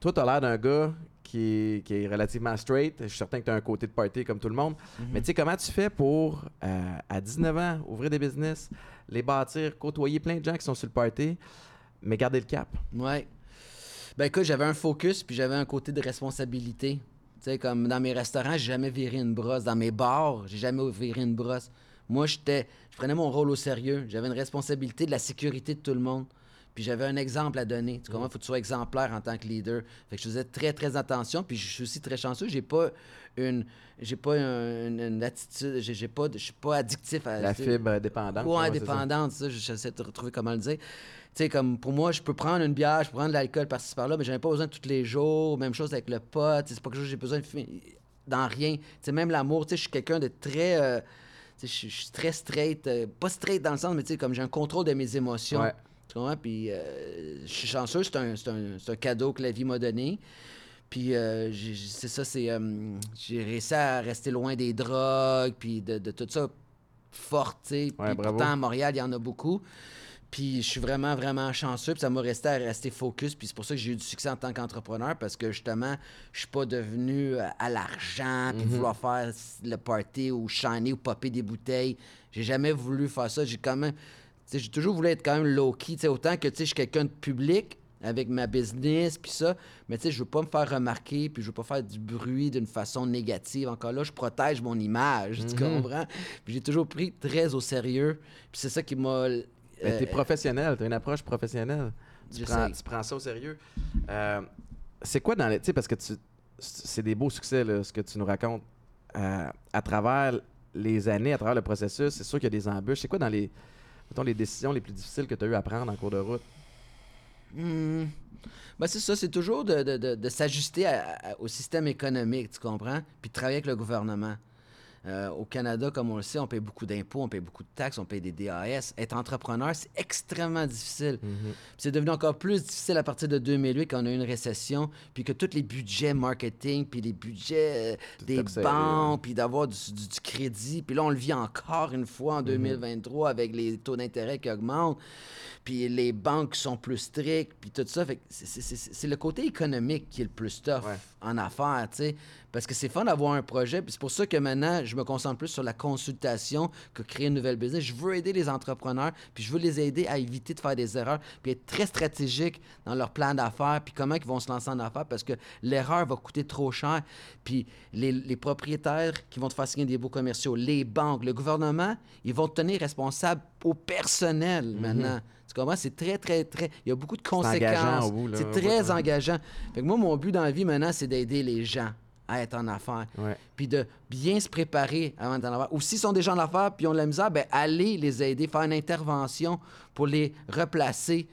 toi, tu as l'air d'un gars qui est, qui est relativement straight. Je suis certain que tu as un côté de party comme tout le monde. Mais tu sais, comment tu fais pour, euh, à 19 ans, ouvrir des business, les bâtir, côtoyer plein de gens qui sont sur le party, mais garder le cap? Ouais. Ben écoute, j'avais un focus puis j'avais un côté de responsabilité. Tu sais, comme dans mes restaurants, j'ai jamais viré une brosse. Dans mes bars, j'ai jamais viré une brosse. Moi, j'étais, je prenais mon rôle au sérieux. J'avais une responsabilité de la sécurité de tout le monde. Puis j'avais un exemple à donner. Tu Mm. comprends? Faut que tu sois exemplaire en tant que leader. Fait que je faisais très, très attention. Puis je suis aussi très chanceux. J'ai pas une. J'ai pas un- une, une attitude. J'ai pas. de- Je suis pas addictif à. La fibre dépendante. ou c'est ça. indépendante, ça, j'essaie de retrouver comment le dire. Tu sais, comme pour moi, je peux prendre une bière, je peux prendre de l'alcool par-ci par-là, mais j'en ai pas besoin tous les jours. Même chose avec le pot. C'est pas quelque chose que j'ai besoin de fumer dans rien. Tu sais, même l'amour, tu sais, je suis quelqu'un de très. euh, tu sais, je suis- je suis très straight. euh, pas straight dans le sens, mais tu sais, comme j'ai un contrôle de mes émotions. Ouais. Tu comprends? Puis euh, je suis chanceux, c'est un, c'est un- c'est un cadeau que la vie m'a donné. Puis euh, c'est ça, c'est. euh, j'ai réussi à rester loin des drogues, puis de, de tout ça forte, tu sais. Ouais, pourtant, à Montréal, il y en a beaucoup. Puis je suis vraiment, vraiment chanceux. Puis ça m'a resté à rester focus. Puis c'est pour ça que j'ai eu du succès en tant qu'entrepreneur parce que justement, je suis pas devenu à l'argent, puis vouloir faire le party ou shiner ou popper des bouteilles. J'ai jamais voulu faire ça. J'ai quand même. J'ai toujours voulu être quand même low-key. tu sais, Autant que tu sais, je suis quelqu'un de public avec ma business, puis ça. Mais tu sais, je veux pas me faire remarquer, puis je veux pas faire du bruit d'une façon négative. Encore là, je protège mon image, tu comprends? Puis j'ai toujours pris très au sérieux. Puis c'est ça qui m'a... Mais euh, t'es professionnel, t'as une approche professionnelle. Tu prends, tu prends ça au sérieux. Euh, c'est quoi dans les. Tu sais, parce que tu, c'est des beaux succès, là, ce que tu nous racontes. Euh, à travers les années, à travers le processus, c'est sûr qu'il y a des embûches. C'est quoi dans les, mettons, les décisions les plus difficiles que tu as eu à prendre en cours de route? Ben, c'est ça, c'est toujours de, de- de- de s'ajuster au système économique, tu comprends? Puis de travailler avec le gouvernement. Euh, au Canada, comme on le sait, on paye beaucoup d'impôts, on paye beaucoup de taxes, on paye des DAS. Être entrepreneur, c'est extrêmement difficile. Puis C'est devenu encore plus difficile à partir de 2008 quand on a eu une récession, puis que tous les budgets marketing, puis les budgets euh, des banques, puis d'avoir du, du- du crédit. Puis là, on le vit encore une fois en 2023 avec les taux d'intérêt qui augmentent, puis les banques qui sont plus strictes, puis tout ça. Fait que c'est- le côté économique qui est le plus tough Ouais. en affaires, tu sais. Parce que c'est fun d'avoir un projet, puis c'est pour ça que maintenant, je me concentre plus sur la consultation que créer une nouvelle business. Je veux aider les entrepreneurs, puis je veux les aider à éviter de faire des erreurs, puis être très stratégique dans leur plan d'affaires, puis comment ils vont se lancer en affaires, parce que l'erreur va coûter trop cher. Puis les, les propriétaires qui vont te faire signer des beaux commerciaux, les banques, le gouvernement, ils vont te tenir responsable au personnel maintenant. Tu comprends? C'est très, très, très... Il y a beaucoup de conséquences. C'est très ouais. engageant. Fait que moi, mon but dans la vie maintenant, c'est d'aider les gens à être en affaires. Ouais. Puis de bien se préparer avant d'être en affaires. Ou s'ils sont déjà en affaires puis ont de la misère, ben allez les aider, faire une intervention pour les replacer.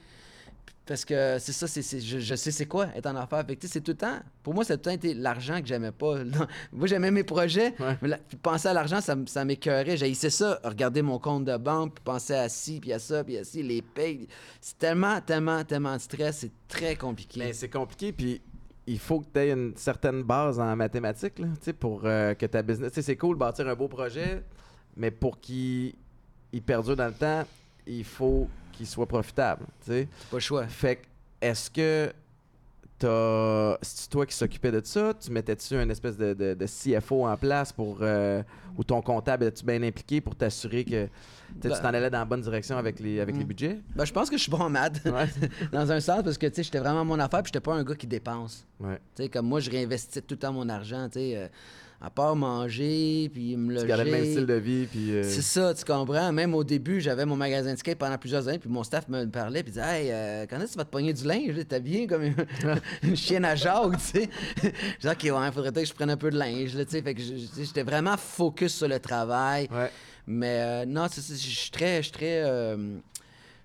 Parce que c'est ça, c'est, je, je sais c'est quoi être en affaires. C'est tout le temps. Pour moi, c'est tout le temps été l'argent que j'aimais pas. Non, moi, j'aimais mes projets, Ouais. mais la- puis penser à l'argent, ça, ça m'écœurait. J'haïssais ça, regarder mon compte de banque, puis penser à ci, puis à ça, puis à ci, les payes. C'est tellement, tellement, tellement de stress. C'est très compliqué. Ben, c'est compliqué, puis il faut que tu aies une certaine base en mathématiques là, pour euh, que ta business. C'est cool de bâtir un beau projet, mais pour qu'il il perdure dans le temps, il faut qu'il soit profitable. tu sais. pas le choix. Fait que, est-ce que t'as. C'est toi qui s'occupais de ça? Tu mettais-tu une espèce de, de- de CFO en place pour. euh, ou ton comptable es-tu bien impliqué pour t'assurer que tu Ben- tu t'en allais dans la bonne direction avec les, avec les Mm. budgets? Ben, je pense que je suis bon en maths, Ouais. dans un sens, parce que tu sais, j'étais vraiment mon affaire, puis j'étais pas un gars qui dépense. ouais. Tu sais, comme moi, je réinvestissais tout le temps mon argent, tu sais, euh, à part manger, puis me loger. le même style de vie, puis. euh, C'est ça, tu comprends? Même au début, j'avais mon magasin de skate pendant plusieurs années, puis mon staff me parlait, puis disait Hey, euh, quand est-ce que tu vas te pogner du linge? T'es bien comme une, une chienne à Jacques, tu sais? Je disais Ok, ouais, faudrait peut-être que je prenne un peu de linge, là, tu sais. Fait que j'étais vraiment focus sur le travail. Ouais. Mais euh, non, je suis très, je suis très, euh,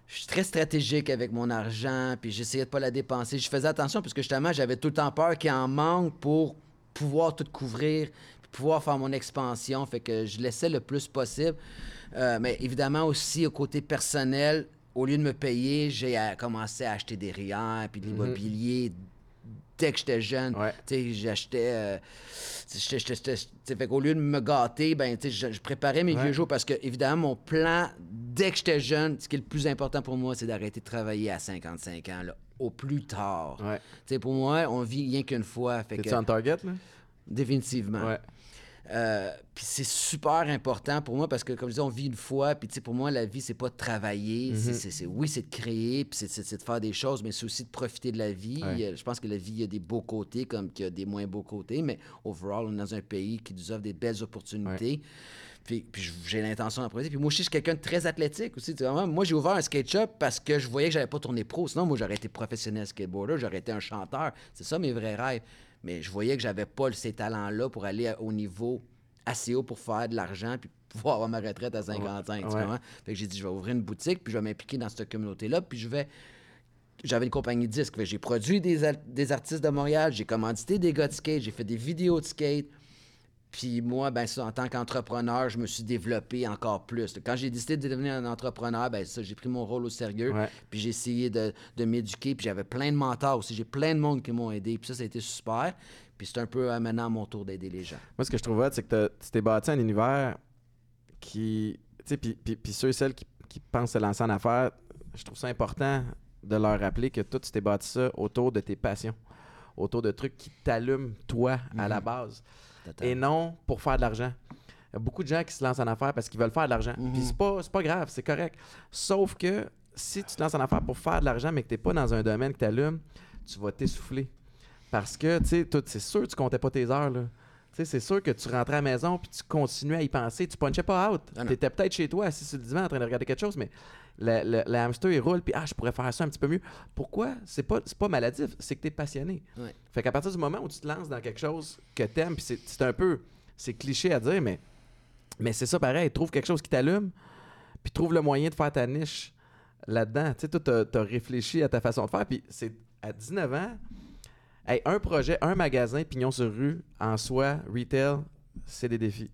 je suis très stratégique avec mon argent, puis j'essayais de pas la dépenser. Je faisais attention parce que justement, j'avais tout le temps peur qu'il en manque pour pouvoir tout couvrir, pouvoir faire mon expansion. Fait que je laissais le plus possible. Euh, mais évidemment aussi au côté personnel, au lieu de me payer, j'ai commencé à acheter des RIER puis de l'immobilier dès que j'étais jeune. Ouais. J'achetais. euh, fait qu'au lieu de me gâter, ben, je, je préparais mes Ouais. vieux jours parce que, évidemment, mon plan, dès que j'étais jeune, ce qui est le plus important pour moi, c'est d'arrêter de travailler à 55 ans, là, au plus tard. Ouais. Pour moi, on vit rien qu'une fois. Fait que, on target, là? définitivement. Ouais. Euh, puis c'est super important pour moi parce que, comme je dis, on vit une fois. Puis, tu sais, pour moi, la vie, c'est pas de travailler. Mhm. c'est- c'est- c'est- oui, c'est de créer, puis c'est- c'est c'est de faire des choses, mais c'est aussi de profiter de la vie. Ouais. Euh, Je pense que la vie, il y a des beaux côtés comme qu'il y a des moins beaux côtés. Mais overall, on est dans un pays qui nous offre des belles opportunités. Puis, j'ai l'intention d'en profiter. Puis moi aussi, je suis quelqu'un de très athlétique aussi. tu. Moi, j'ai ouvert un skate shop parce que je voyais que j'avais pas tourné pro. Sinon, moi, j'aurais été professionnel skateboarder, j'aurais été un chanteur. C'est ça mes vrais rêves. Mais je voyais que j'avais pas ces talents-là pour aller au niveau assez haut pour faire de l'argent puis pouvoir avoir ma retraite à 55. tu Ouais. comprends? Fait que j'ai dit, je vais ouvrir une boutique puis je vais m'impliquer dans cette communauté-là puis je vais j'avais une compagnie de disques. J'ai produit des, des artistes de Montréal, j'ai commandité des gars de skate, j'ai fait des vidéos de skate. Puis moi, ben ça, en tant qu'entrepreneur, je me suis développé encore plus. Quand j'ai décidé de devenir un entrepreneur, ben ça, j'ai pris mon rôle au sérieux. Ouais. Puis j'ai essayé de, de m'éduquer. Puis j'avais plein de mentors aussi. J'ai plein de monde qui m'ont aidé. Puis ça, ça a été super. Puis c'est un peu euh, maintenant à mon tour d'aider les gens. Moi, ce que je trouve hot, c'est que tu t'es bâti un univers qui. Tu sais, puis- puis puis ceux et celles qui, qui pensent se lancer en affaires, je trouve ça important de leur rappeler que toi, tu t'es bâti ça autour de tes passions, autour de trucs qui t'allument, toi, à la base. Et non pour faire de l'argent. Il y a beaucoup de gens qui se lancent en affaires parce qu'ils veulent faire de l'argent. Puis c'est pas, c'est pas grave, c'est correct. Sauf que si tu te lances en affaires pour faire de l'argent, mais que tu n'es pas dans un domaine qui t'allume, tu vas t'essouffler. Parce que, tu sais, c'est sûr que tu comptais pas tes heures, là. Tu sais, c'est sûr que tu rentrais à la maison puis tu continuais à y penser. Tu punchais pas out. Ah tu étais peut-être chez toi, assis sur le divan en train de regarder quelque chose, mais le, le- le hamster, il roule, puis ah, je pourrais faire ça un petit peu mieux. Pourquoi? C'est pas, pas maladif, c'est que tu es passionné. Ouais. Fait qu'à partir du moment où tu te lances dans quelque chose que t'aimes, puis c'est, c'est un peu, c'est cliché à dire, mais, mais c'est ça pareil. Trouve quelque chose qui t'allume, puis trouve le moyen de faire ta niche là-dedans. Tu sais, toi, t'as, t'as réfléchi à ta façon de faire, puis c'est à 19 ans, hey, un projet, un magasin, pignon sur rue, en soi, retail, c'est des défis.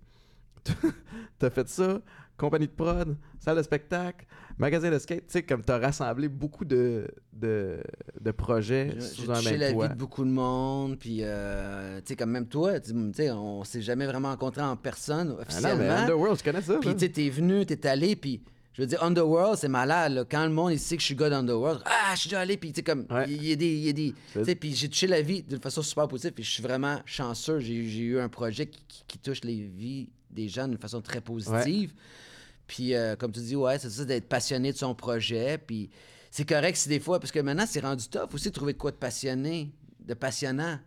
t'as fait ça, compagnie de prod, salle de spectacle, magasin de skate, tu sais, comme t'as rassemblé beaucoup de, de, de projets sous un même la toit. vie de beaucoup de monde, puis euh, tu sais, comme même toi, tu sais, on s'est jamais vraiment rencontrés en personne Ah non, officiellement. mais Underworld, tu connais ça? Puis tu sais, t'es venu, t'es allé, puis je veux dire, Underworld, c'est malade. là. Quand le monde il sait que je suis gars d'Underworld, ah, je suis déjà allé, puis tu sais, comme, il y, a des. il y a des C'est- tu sais, puis j'ai touché la vie d'une façon super positive, puis je suis vraiment chanceux. J'ai j'ai eu un projet qui, qui- qui touche les vies des gens d'une façon très positive. Puis, euh, comme tu dis, ouais, c'est ça, d'être passionné de son projet. Puis, c'est correct si des fois, parce que maintenant, c'est rendu tough aussi de trouver de quoi de passionné, de passionnant.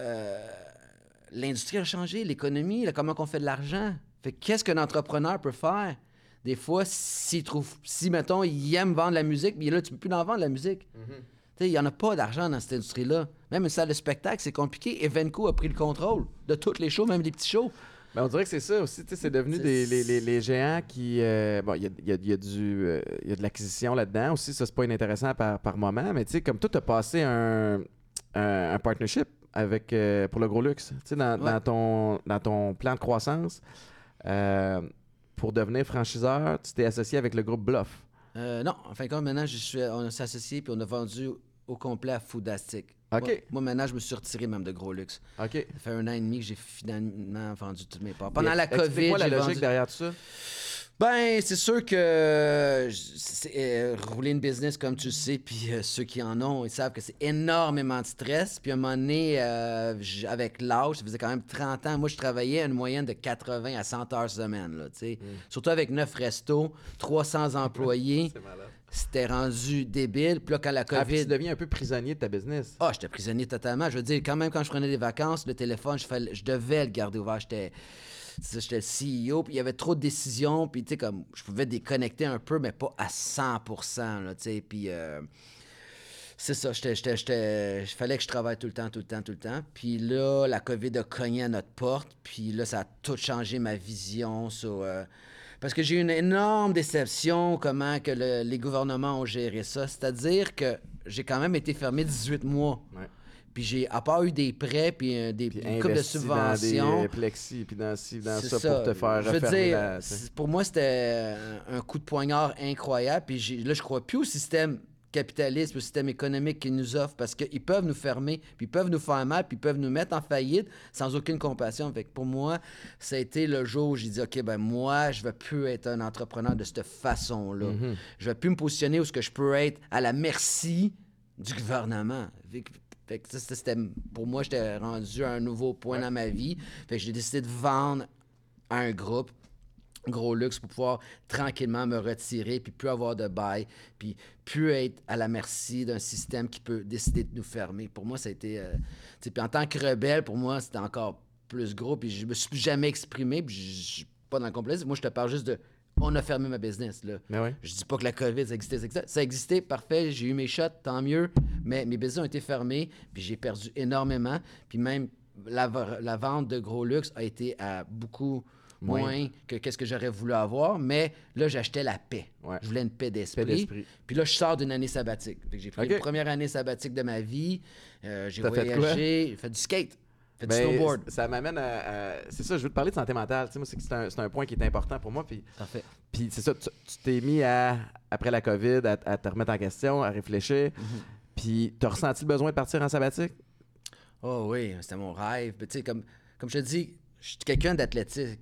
Euh, L'industrie a changé, l'économie, comment on fait de l'argent. Fait que qu'est-ce qu'un entrepreneur peut faire? Des fois, s'il trouve, si, mettons, il aime vendre la musique, mais là, tu peux plus en vendre la musique. Tu sais, Il n'y en a pas d'argent dans cette industrie-là. Même une salle de spectacle, c'est compliqué. Evenco a pris le contrôle de toutes les shows, même les petits shows. Ben, on dirait que c'est ça aussi, tu sais, c'est devenu des, les, les- les géants qui... euh, bon, il y a, y a- y a du, euh, il y a de l'acquisition là-dedans aussi, ça c'est pas inintéressant par, par moment, mais tu sais, comme toi, tu as passé un, un, un partnership avec, euh, pour le gros luxe, tu sais, dans, Ouais. dans ton, dans ton plan de croissance, euh, pour devenir franchiseur, tu t'es associé avec le groupe Bluff? Euh, non, en fin de compte, maintenant, je suis, on s'est associés puis on a vendu au complet à Foodastic. OK. Moi, moi, maintenant, je me suis retiré même de gros luxe. OK. Ça fait un an et demi que j'ai finalement vendu toutes mes parts. Pendant la COVID, la j'ai logique vendu... derrière tout ça. Ben, c'est sûr que euh, euh, rouler une business, comme tu le sais, puis euh, ceux qui en ont, ils savent que c'est énormément de stress. Puis à un moment donné, euh, avec l'âge, ça faisait quand même 30 ans. Moi, je travaillais à une moyenne de 80 à 100 heures semaine, là, tu sais. Surtout avec 9 restos, 300 employés. C'était rendu débile. Puis là, quand la Ah, puis COVID... tu deviens un peu prisonnier de ta business. Ah, j'étais prisonnier totalement. Je veux dire, quand même, quand je prenais des vacances, le téléphone, je, fallait- je devais le garder ouvert. J'étais j'étais le CEO, puis il y avait trop de décisions, puis tu sais, comme, je pouvais déconnecter un peu, mais pas à 100 là, tu sais, puis... euh, c'est ça, il fallait que je travaille tout le temps, tout le temps, tout le temps. Puis là, la COVID a cogné à notre porte. Puis là, ça a tout changé ma vision euh, parce que j'ai eu une énorme déception comment que le- les gouvernements ont géré ça. C'est-à-dire que j'ai quand même été fermé 18 mois. Puis j'ai, à part eu des prêts, puis euh, des Puis une couple de subventions... dans des plexis, puis dans, ci, dans C'est ça, pour te faire Je veux dire, la- pour moi, c'était euh, un coup de poignard incroyable. Puis là, je crois plus au système capitaliste, au système économique qu'ils nous offrent parce qu'ils peuvent nous fermer, puis ils peuvent nous faire mal, puis ils peuvent nous mettre en faillite sans aucune compassion. Fait que pour moi, ça a été le jour où j'ai dit, OK, ben moi, je ne vais plus être un entrepreneur de cette façon-là. Je ne vais plus me positionner où ce que je peux être à la merci du gouvernement. Fait que Fait que ça, c'était, pour moi, j'étais rendu à un nouveau point dans ma vie. Fait que j'ai décidé de vendre à un groupe gros luxe pour pouvoir tranquillement me retirer puis plus avoir de bail puis plus être à la merci d'un système qui peut décider de nous fermer. Pour moi, ça a été... Euh, puis en tant que rebelle, pour moi, c'était encore plus gros puis je me suis jamais exprimé puis je suis pas dans le complet. Moi, je te parle juste de... On a fermé ma business, là. Mais ouais. Je dis pas que la COVID, ça existait, ça existait. Ça existait, parfait, j'ai eu mes shots, tant mieux. Mais mes business ont été fermés, puis j'ai perdu énormément. Puis même la, la, vente de gros luxe a été à beaucoup moins que qu'est-ce que j'aurais voulu avoir, mais là, j'achetais la paix. Je voulais une paix d'esprit. Puis là, je sors d'une année sabbatique. J'ai pris la première année sabbatique de ma vie. Euh, j'ai voyagé, j'ai fait du skate. Fait du ben, snowboard. Ça m'amène à, C'est ça, je veux te parler de santé mentale. Tu sais, moi, c'est, un, c'est un, point qui est important pour moi. Puis, Parfait. Puis c'est ça, tu, t'es mis à, après la COVID à, te remettre en question, à réfléchir. Mm-hmm. Puis, tu as ressenti le besoin de partir en sabbatique? Oh oui, c'était mon rêve. Tu sais, comme, comme je te dis, je suis quelqu'un d'athlétique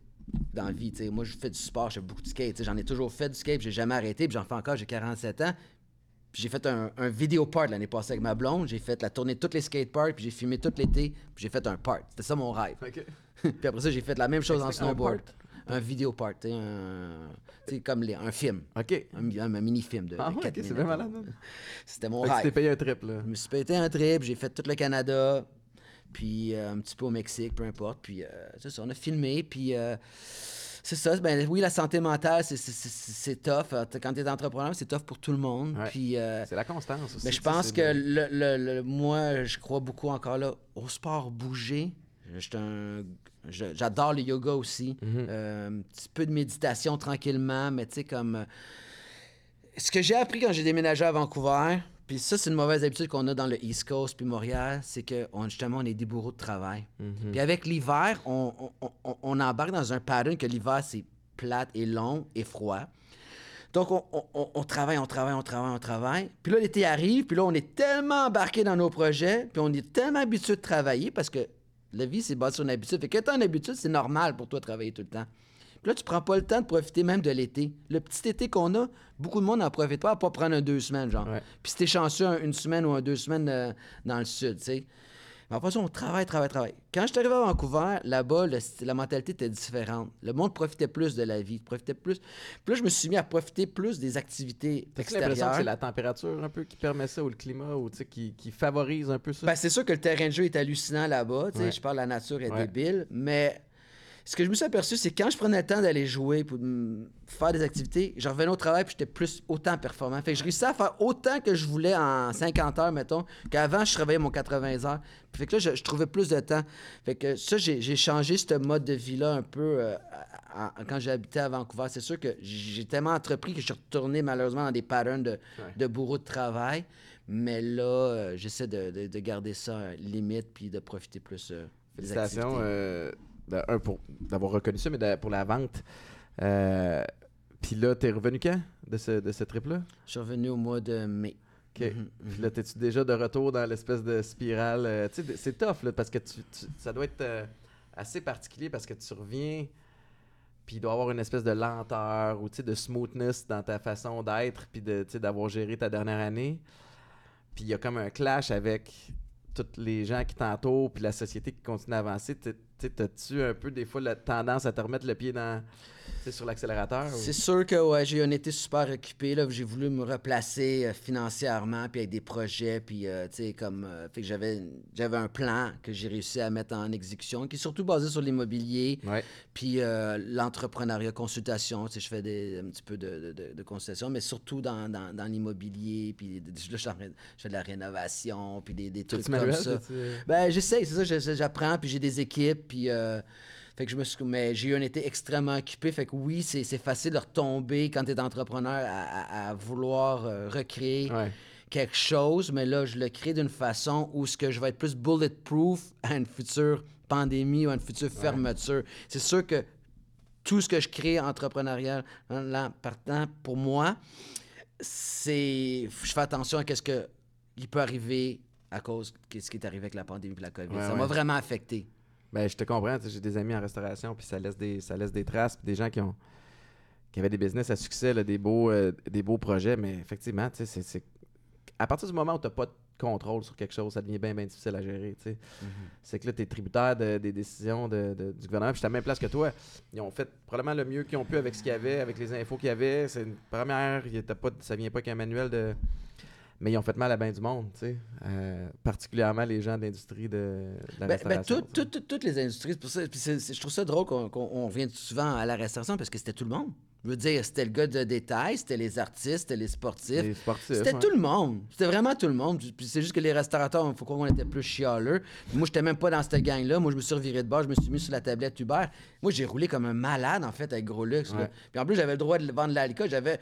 dans la vie. Moi, je fais du sport, je fais beaucoup de skate. J'en ai toujours fait du skate, j'ai jamais arrêté, puis j'en fais encore, j'ai 47 ans. J'ai fait un, un vidéo part l'année passée avec ma blonde. J'ai fait la tournée de toutes les skate parks, puis j'ai filmé tout l'été, puis j'ai fait un part. C'était ça mon rêve. puis après ça, j'ai fait la même chose en snowboard. Un, vidéo part, un, comme les, un film. OK. Un, mini-film de, ah, de c'est bien malade. C'était mon rêve. Tu t'es payé un trip, là. Je me suis payé un trip, j'ai fait tout le Canada, puis euh, un petit peu au Mexique, peu importe. Puis euh, ça, on a filmé, puis euh, c'est ça. Ben, oui, la santé mentale, c'est tough. Quand tu es entrepreneur, c'est tough pour tout le monde. Puis, c'est la constance aussi. Mais je pense que le, le, moi, je crois beaucoup encore là au sport bouger. J'adore le yoga aussi. Mm-hmm. un petit peu de méditation tranquillement, mais tu sais, comme. Ce que j'ai appris quand j'ai déménagé à Vancouver, puis ça, c'est une mauvaise habitude qu'on a dans le East Coast puis Montréal, c'est que justement, on est des bourreaux de travail. Mhm. Puis avec l'hiver, on, on, embarque dans un pattern que l'hiver, c'est plate et long et froid. Donc, on, travaille, on travaille, on travaille, on travaille. Puis là, l'été arrive, puis là, on est tellement embarqué dans nos projets, puis on est tellement habitué de travailler parce que la vie, c'est basé sur une habitude. Fait que quand en habitude, c'est normal pour toi de travailler tout le temps là, tu prends pas le temps de profiter même de l'été. Le petit été qu'on a, beaucoup de monde n'en profite pas à pas prendre un deux semaines, genre. Puis si t'es chanceux, une semaine ou un deux semaines euh, dans le sud, tu sais. Mais après ça, on travaille, travaille, travaille. Quand je suis arrivé à Vancouver, là-bas, la mentalité était différente. Le monde profitait plus de la vie, profitait plus. Puis là, je me suis mis à profiter plus des activités extérieures. que c'est la température un peu qui permet ça, ou le climat, ou qui, qui favorise un peu ça? Ben, c'est sûr que le terrain de jeu est hallucinant là-bas. Je parle, la nature est débile, mais ce que je me suis aperçu, c'est quand je prenais le temps d'aller jouer pour faire des activités, je revenais au travail et j'étais plus autant performant. Fait que je réussissais à faire autant que je voulais en 50 heures, mettons, qu'avant, je travaillais mon 80 heures. Fait que là, je, trouvais plus de temps. Fait que ça, j'ai changé ce mode de vie-là un peu euh, quand habité à Vancouver. C'est sûr que j'ai tellement entrepris que je suis retourné malheureusement dans des patterns de, bourreau de travail. Mais là, euh, j'essaie de, garder ça limite puis de profiter plus euh, un, pour d'avoir reconnu ça, mais pour la vente. Euh, puis là, t'es revenu quand de ce, de ce trip-là? Je suis revenu au mois de mai. OK. Mhm, puis là, t'es-tu déjà de retour dans l'espèce de spirale? Euh, tu sais, c'est tough, là, parce que tu, ça doit être euh, assez particulier parce que tu reviens, puis il doit y avoir une espèce de lenteur ou de smoothness dans ta façon d'être, puis d'avoir géré ta dernière année. Puis il y a comme un clash avec tous les gens qui t'entourent, puis la société qui continue à avancer. T'as-tu un peu des fois la tendance à te remettre le pied dans sur l'accélérateur? C'est sûr que ouais, j'ai un été super occupé. Là, j'ai voulu me replacer euh, financièrement, puis avec des projets, puis euh, tu sais, comme. Euh, fait que j'avais, j'avais un plan que j'ai réussi à mettre en exécution, qui est surtout basé sur l'immobilier, puis l'entrepreneuriat, consultation. Tu sais, je fais des, un petit peu de, de, de, consultation, mais surtout dans, dans, dans l'immobilier, puis là, je, fais de la rénovation, puis des, des trucs comme ça. Ben, j'essaie, c'est ça, j'apprends, puis j'ai des équipes, puis. Fait que je me suis. Mais j'ai eu un été extrêmement occupé. Fait que oui, c'est facile de retomber quand tu es entrepreneur à, vouloir euh, recréer. quelque chose, mais là, je le crée d'une façon où ce que je vais être plus bulletproof à une future pandémie ou à une future fermeture. C'est sûr que tout ce que je crée entrepreneurial, là, partant pour moi, c'est je fais attention à ce que il peut arriver à cause de ce qui est arrivé avec la pandémie et la COVID. ça m'a vraiment affecté. Ben, je te comprends. J'ai des amis en restauration, puis ça laisse des, ça laisse des traces, puis des gens qui ont qui avaient des business à succès, des, beaux, euh, des beaux projets, mais effectivement, c'est, à partir du moment où tu n'as pas contrôle sur quelque chose, ça devient bien, bien difficile à gérer. tu sais. Mm-hmm. C'est que là, tu es tributaire de- des décisions de- de- du gouvernement. Puis je suis à la même place que toi. Ils ont fait probablement le mieux qu'ils ont pu avec ce qu'il y avait, avec les infos qu'il y avait. C'est une première, il était pas, ça vient pas qu'un manuel de. Mais ils ont fait mal à bien du monde, tu sais. Euh, particulièrement les gens de l'industrie de, de la Ben, ben, restauration. tout- tout- tout- toutes les industries, pour ça. puis c'est- c'est- je trouve ça drôle qu'on qu'on- on revient souvent à la restauration parce que c'était tout le monde. Je veux dire, c'était le gars de détail, c'était les artistes, c'était les sportifs. Les sportifs. C'était ouais. tout le monde. C'était vraiment tout le monde. Puis c'est juste que les restaurateurs, il faut qu'on était plus chialeux. Moi, j'étais même pas dans cette gang-là. Moi, je me suis reviré de bord, je me suis mis sur la tablette Uber. Moi, j'ai roulé comme un malade, en fait, avec Gros Luxe. Ouais. Puis en plus, j'avais le droit de vendre de l'alcool. J'avais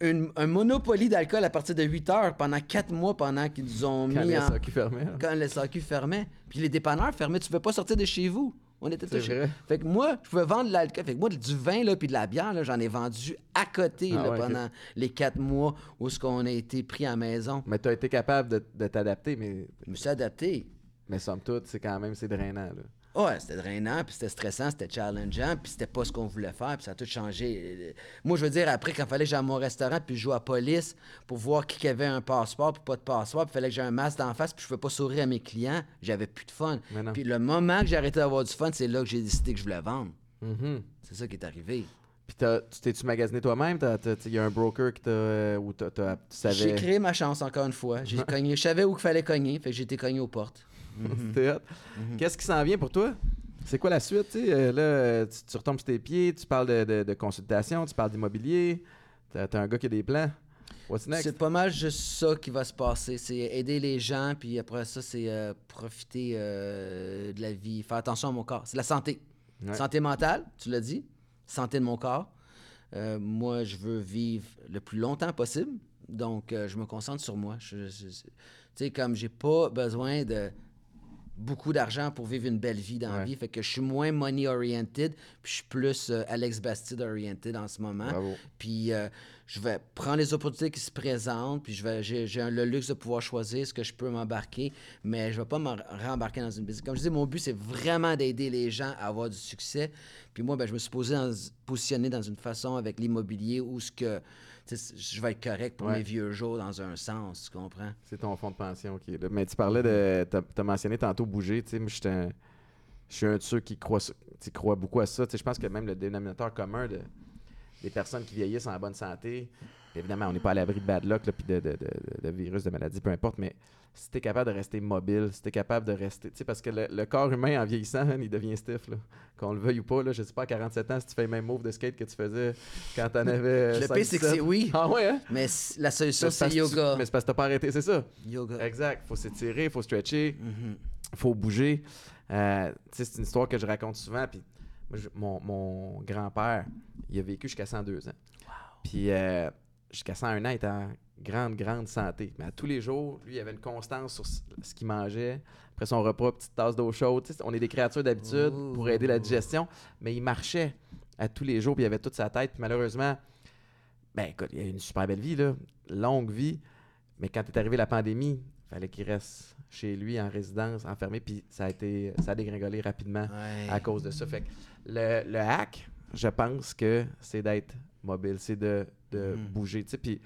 une- un monopoly d'alcool à partir de 8 heures pendant 4 mois pendant qu'ils nous ont Quand mis les en... SAQ fermaient. Quand le SAQ fermait. Puis les dépanneurs fermaient. Tu ne pouvais pas sortir de chez vous. On était tous chez-. Fait que moi, je pouvais vendre de l'alcool. Fait que moi, du vin là, puis de la bière, j'en ai vendu à côté Ah là, ouais, ok. pendant les quatre mois où ce qu'on a été pris à la maison. Mais tu as été capable de, de t'adapter, mais, Je me suis adapté. mais somme toute, c'est quand même c'est drainant. Là. Ouais, c'était drainant, puis c'était stressant, c'était challengeant, puis c'était pas ce qu'on voulait faire, puis ça a tout changé. Moi, je veux dire, après, quand il fallait que j'aille à mon restaurant, puis je jouais à police pour voir qui avait un passeport, puis pas de passeport, puis il fallait que j'ai un masque d'en face, puis je pouvais pas sourire à mes clients, j'avais plus de fun. Puis le moment que j'ai arrêté d'avoir du fun, c'est là que j'ai décidé que je voulais vendre. Mhm. C'est ça qui est arrivé. Puis t'as- tu t'es-tu magasiné toi-même? Il y a un broker qui t'a. euh, tu J'ai savais. créé ma chance encore une fois. J'ai cogné, je savais où il fallait cogner, fait que j'ai été cogné aux portes. C'était hot. Qu'est-ce qui s'en vient pour toi? C'est quoi la suite? tu sais? Euh, là, tu, tu retombes sur tes pieds, tu parles de, de- de consultation, tu parles d'immobilier. T'as un gars qui a des plans. What's next? C'est pas mal juste ça qui va se passer. C'est aider les gens, puis après ça, c'est euh, profiter euh, de la vie, faire attention à mon corps. C'est la santé. Ouais. Santé mentale, tu l'as dit. Santé de mon corps. Euh, moi, je veux vivre le plus longtemps possible. Donc, euh, je me concentre sur moi. Tu sais, comme j'ai pas besoin de beaucoup d'argent pour vivre une belle vie dans la vie, fait que je suis moins money-oriented, puis je suis plus euh, Alex Bastide-oriented en ce moment. Bravo. Puis euh, je vais prendre les opportunités qui se présentent, puis je vais, j'ai, le luxe de pouvoir choisir ce que je peux m'embarquer, mais je vais pas me rembarquer dans une business. Comme je dis, mon but, c'est vraiment d'aider les gens à avoir du succès. Puis moi, ben, je me suis posé dans- positionné dans une façon avec l'immobilier où ce que tu je vais être correct pour Ouais. mes vieux jours dans un sens, tu comprends? C'est ton fonds de pension là. Mais tu parlais de. T'as as mentionné tantôt bouger. Tu sais, moi, je suis un de ceux qui croient, tu croient beaucoup à ça. Tu je pense que même le dénominateur commun de, des personnes qui vieillissent en bonne santé, puis évidemment, on n'est pas à l'abri de bad luck, là, puis de, de, de- de virus, de maladies, peu importe, mais si tu es capable de rester mobile, si tu es capable de rester. Tu sais, parce que le, le corps humain, en vieillissant, il devient stiff. Là. Qu'on le veuille ou pas, là, je sais pas, à 47 ans, si tu fais le même move de skate que tu faisais quand t'en avais. Le 5, pire, c'est que c'est 17. oui, Ah ouais, hein? mais la solution, c'est tu- yoga. Mais c'est parce que t'as pas arrêté, c'est ça. Yoga. Exact. Faut s'étirer, faut stretcher, Mhm. faut bouger. Euh, tu sais, c'est une histoire que je raconte souvent. Puis moi, je- mon, mon grand-père, il a vécu jusqu'à 102 ans. Puis euh, jusqu'à 101 ans, il était en grande, grande santé. Mais à tous les jours, lui, il avait une constance sur ce qu'il mangeait. Après son repas, petite tasse d'eau chaude. On est des créatures d'habitude pour aider la digestion. Mais il marchait à tous les jours, puis il avait toute sa tête. Puis malheureusement, ben écoute, il a eu une super belle vie, là. Longue vie. Mais quand est arrivée la pandémie, il fallait qu'il reste chez lui en résidence, enfermé, puis ça a été ça a dégringolé rapidement Ouais. à cause de ça. Fait que le, le hack, je pense que c'est d'être mobile, c'est de, de Mhm. bouger. Puis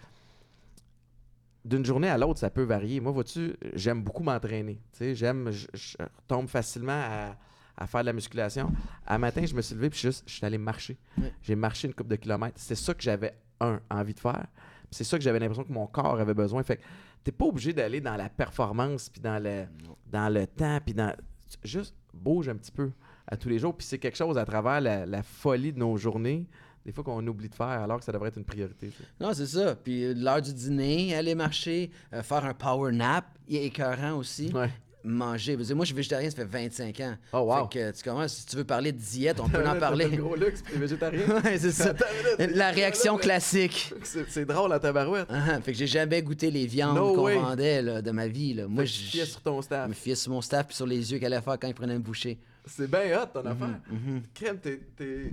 d'une journée à l'autre, ça peut varier. Moi, vois-tu, j'aime beaucoup m'entraîner. J'aime, je, je tombe facilement à, à faire de la musculation. Un matin, je me suis levé puis juste, je suis allé marcher. J'ai marché une couple de kilomètres. C'est ça que j'avais, un, envie de faire. C'est ça que j'avais l'impression que mon corps avait besoin. Fait que t'es pas obligé d'aller dans la performance, puis dans le, Non. dans le temps, puis dans... Juste bouge un petit peu à tous les jours. Puis c'est quelque chose à travers la, la folie de nos journées, des fois qu'on oublie de faire alors que ça devrait être une priorité. Non, c'est ça. Puis euh, l'heure du dîner, aller marcher, euh, faire un power nap, il est écœurant aussi. Ouais. Manger. Je dire, moi, je suis végétarien, ça fait 25 ans. Oh, wow. Fait que, tu commences, si tu veux parler de diète, on peut en parler. Le gros luxe, puis végétarien. ouais, c'est ça. La c'est- réaction classique. C'est c'est drôle à tabarouette. Ah, fait que j'ai jamais goûté les viandes No qu'on vendait là, de ma vie. Là. Moi, je fiais sur ton je staff. me fiais sur mon staff puis sur les yeux qu'elle allait faire quand il prenait une bouchée. C'est bien hot ton affaire. Mhm. Crème, t'es t'es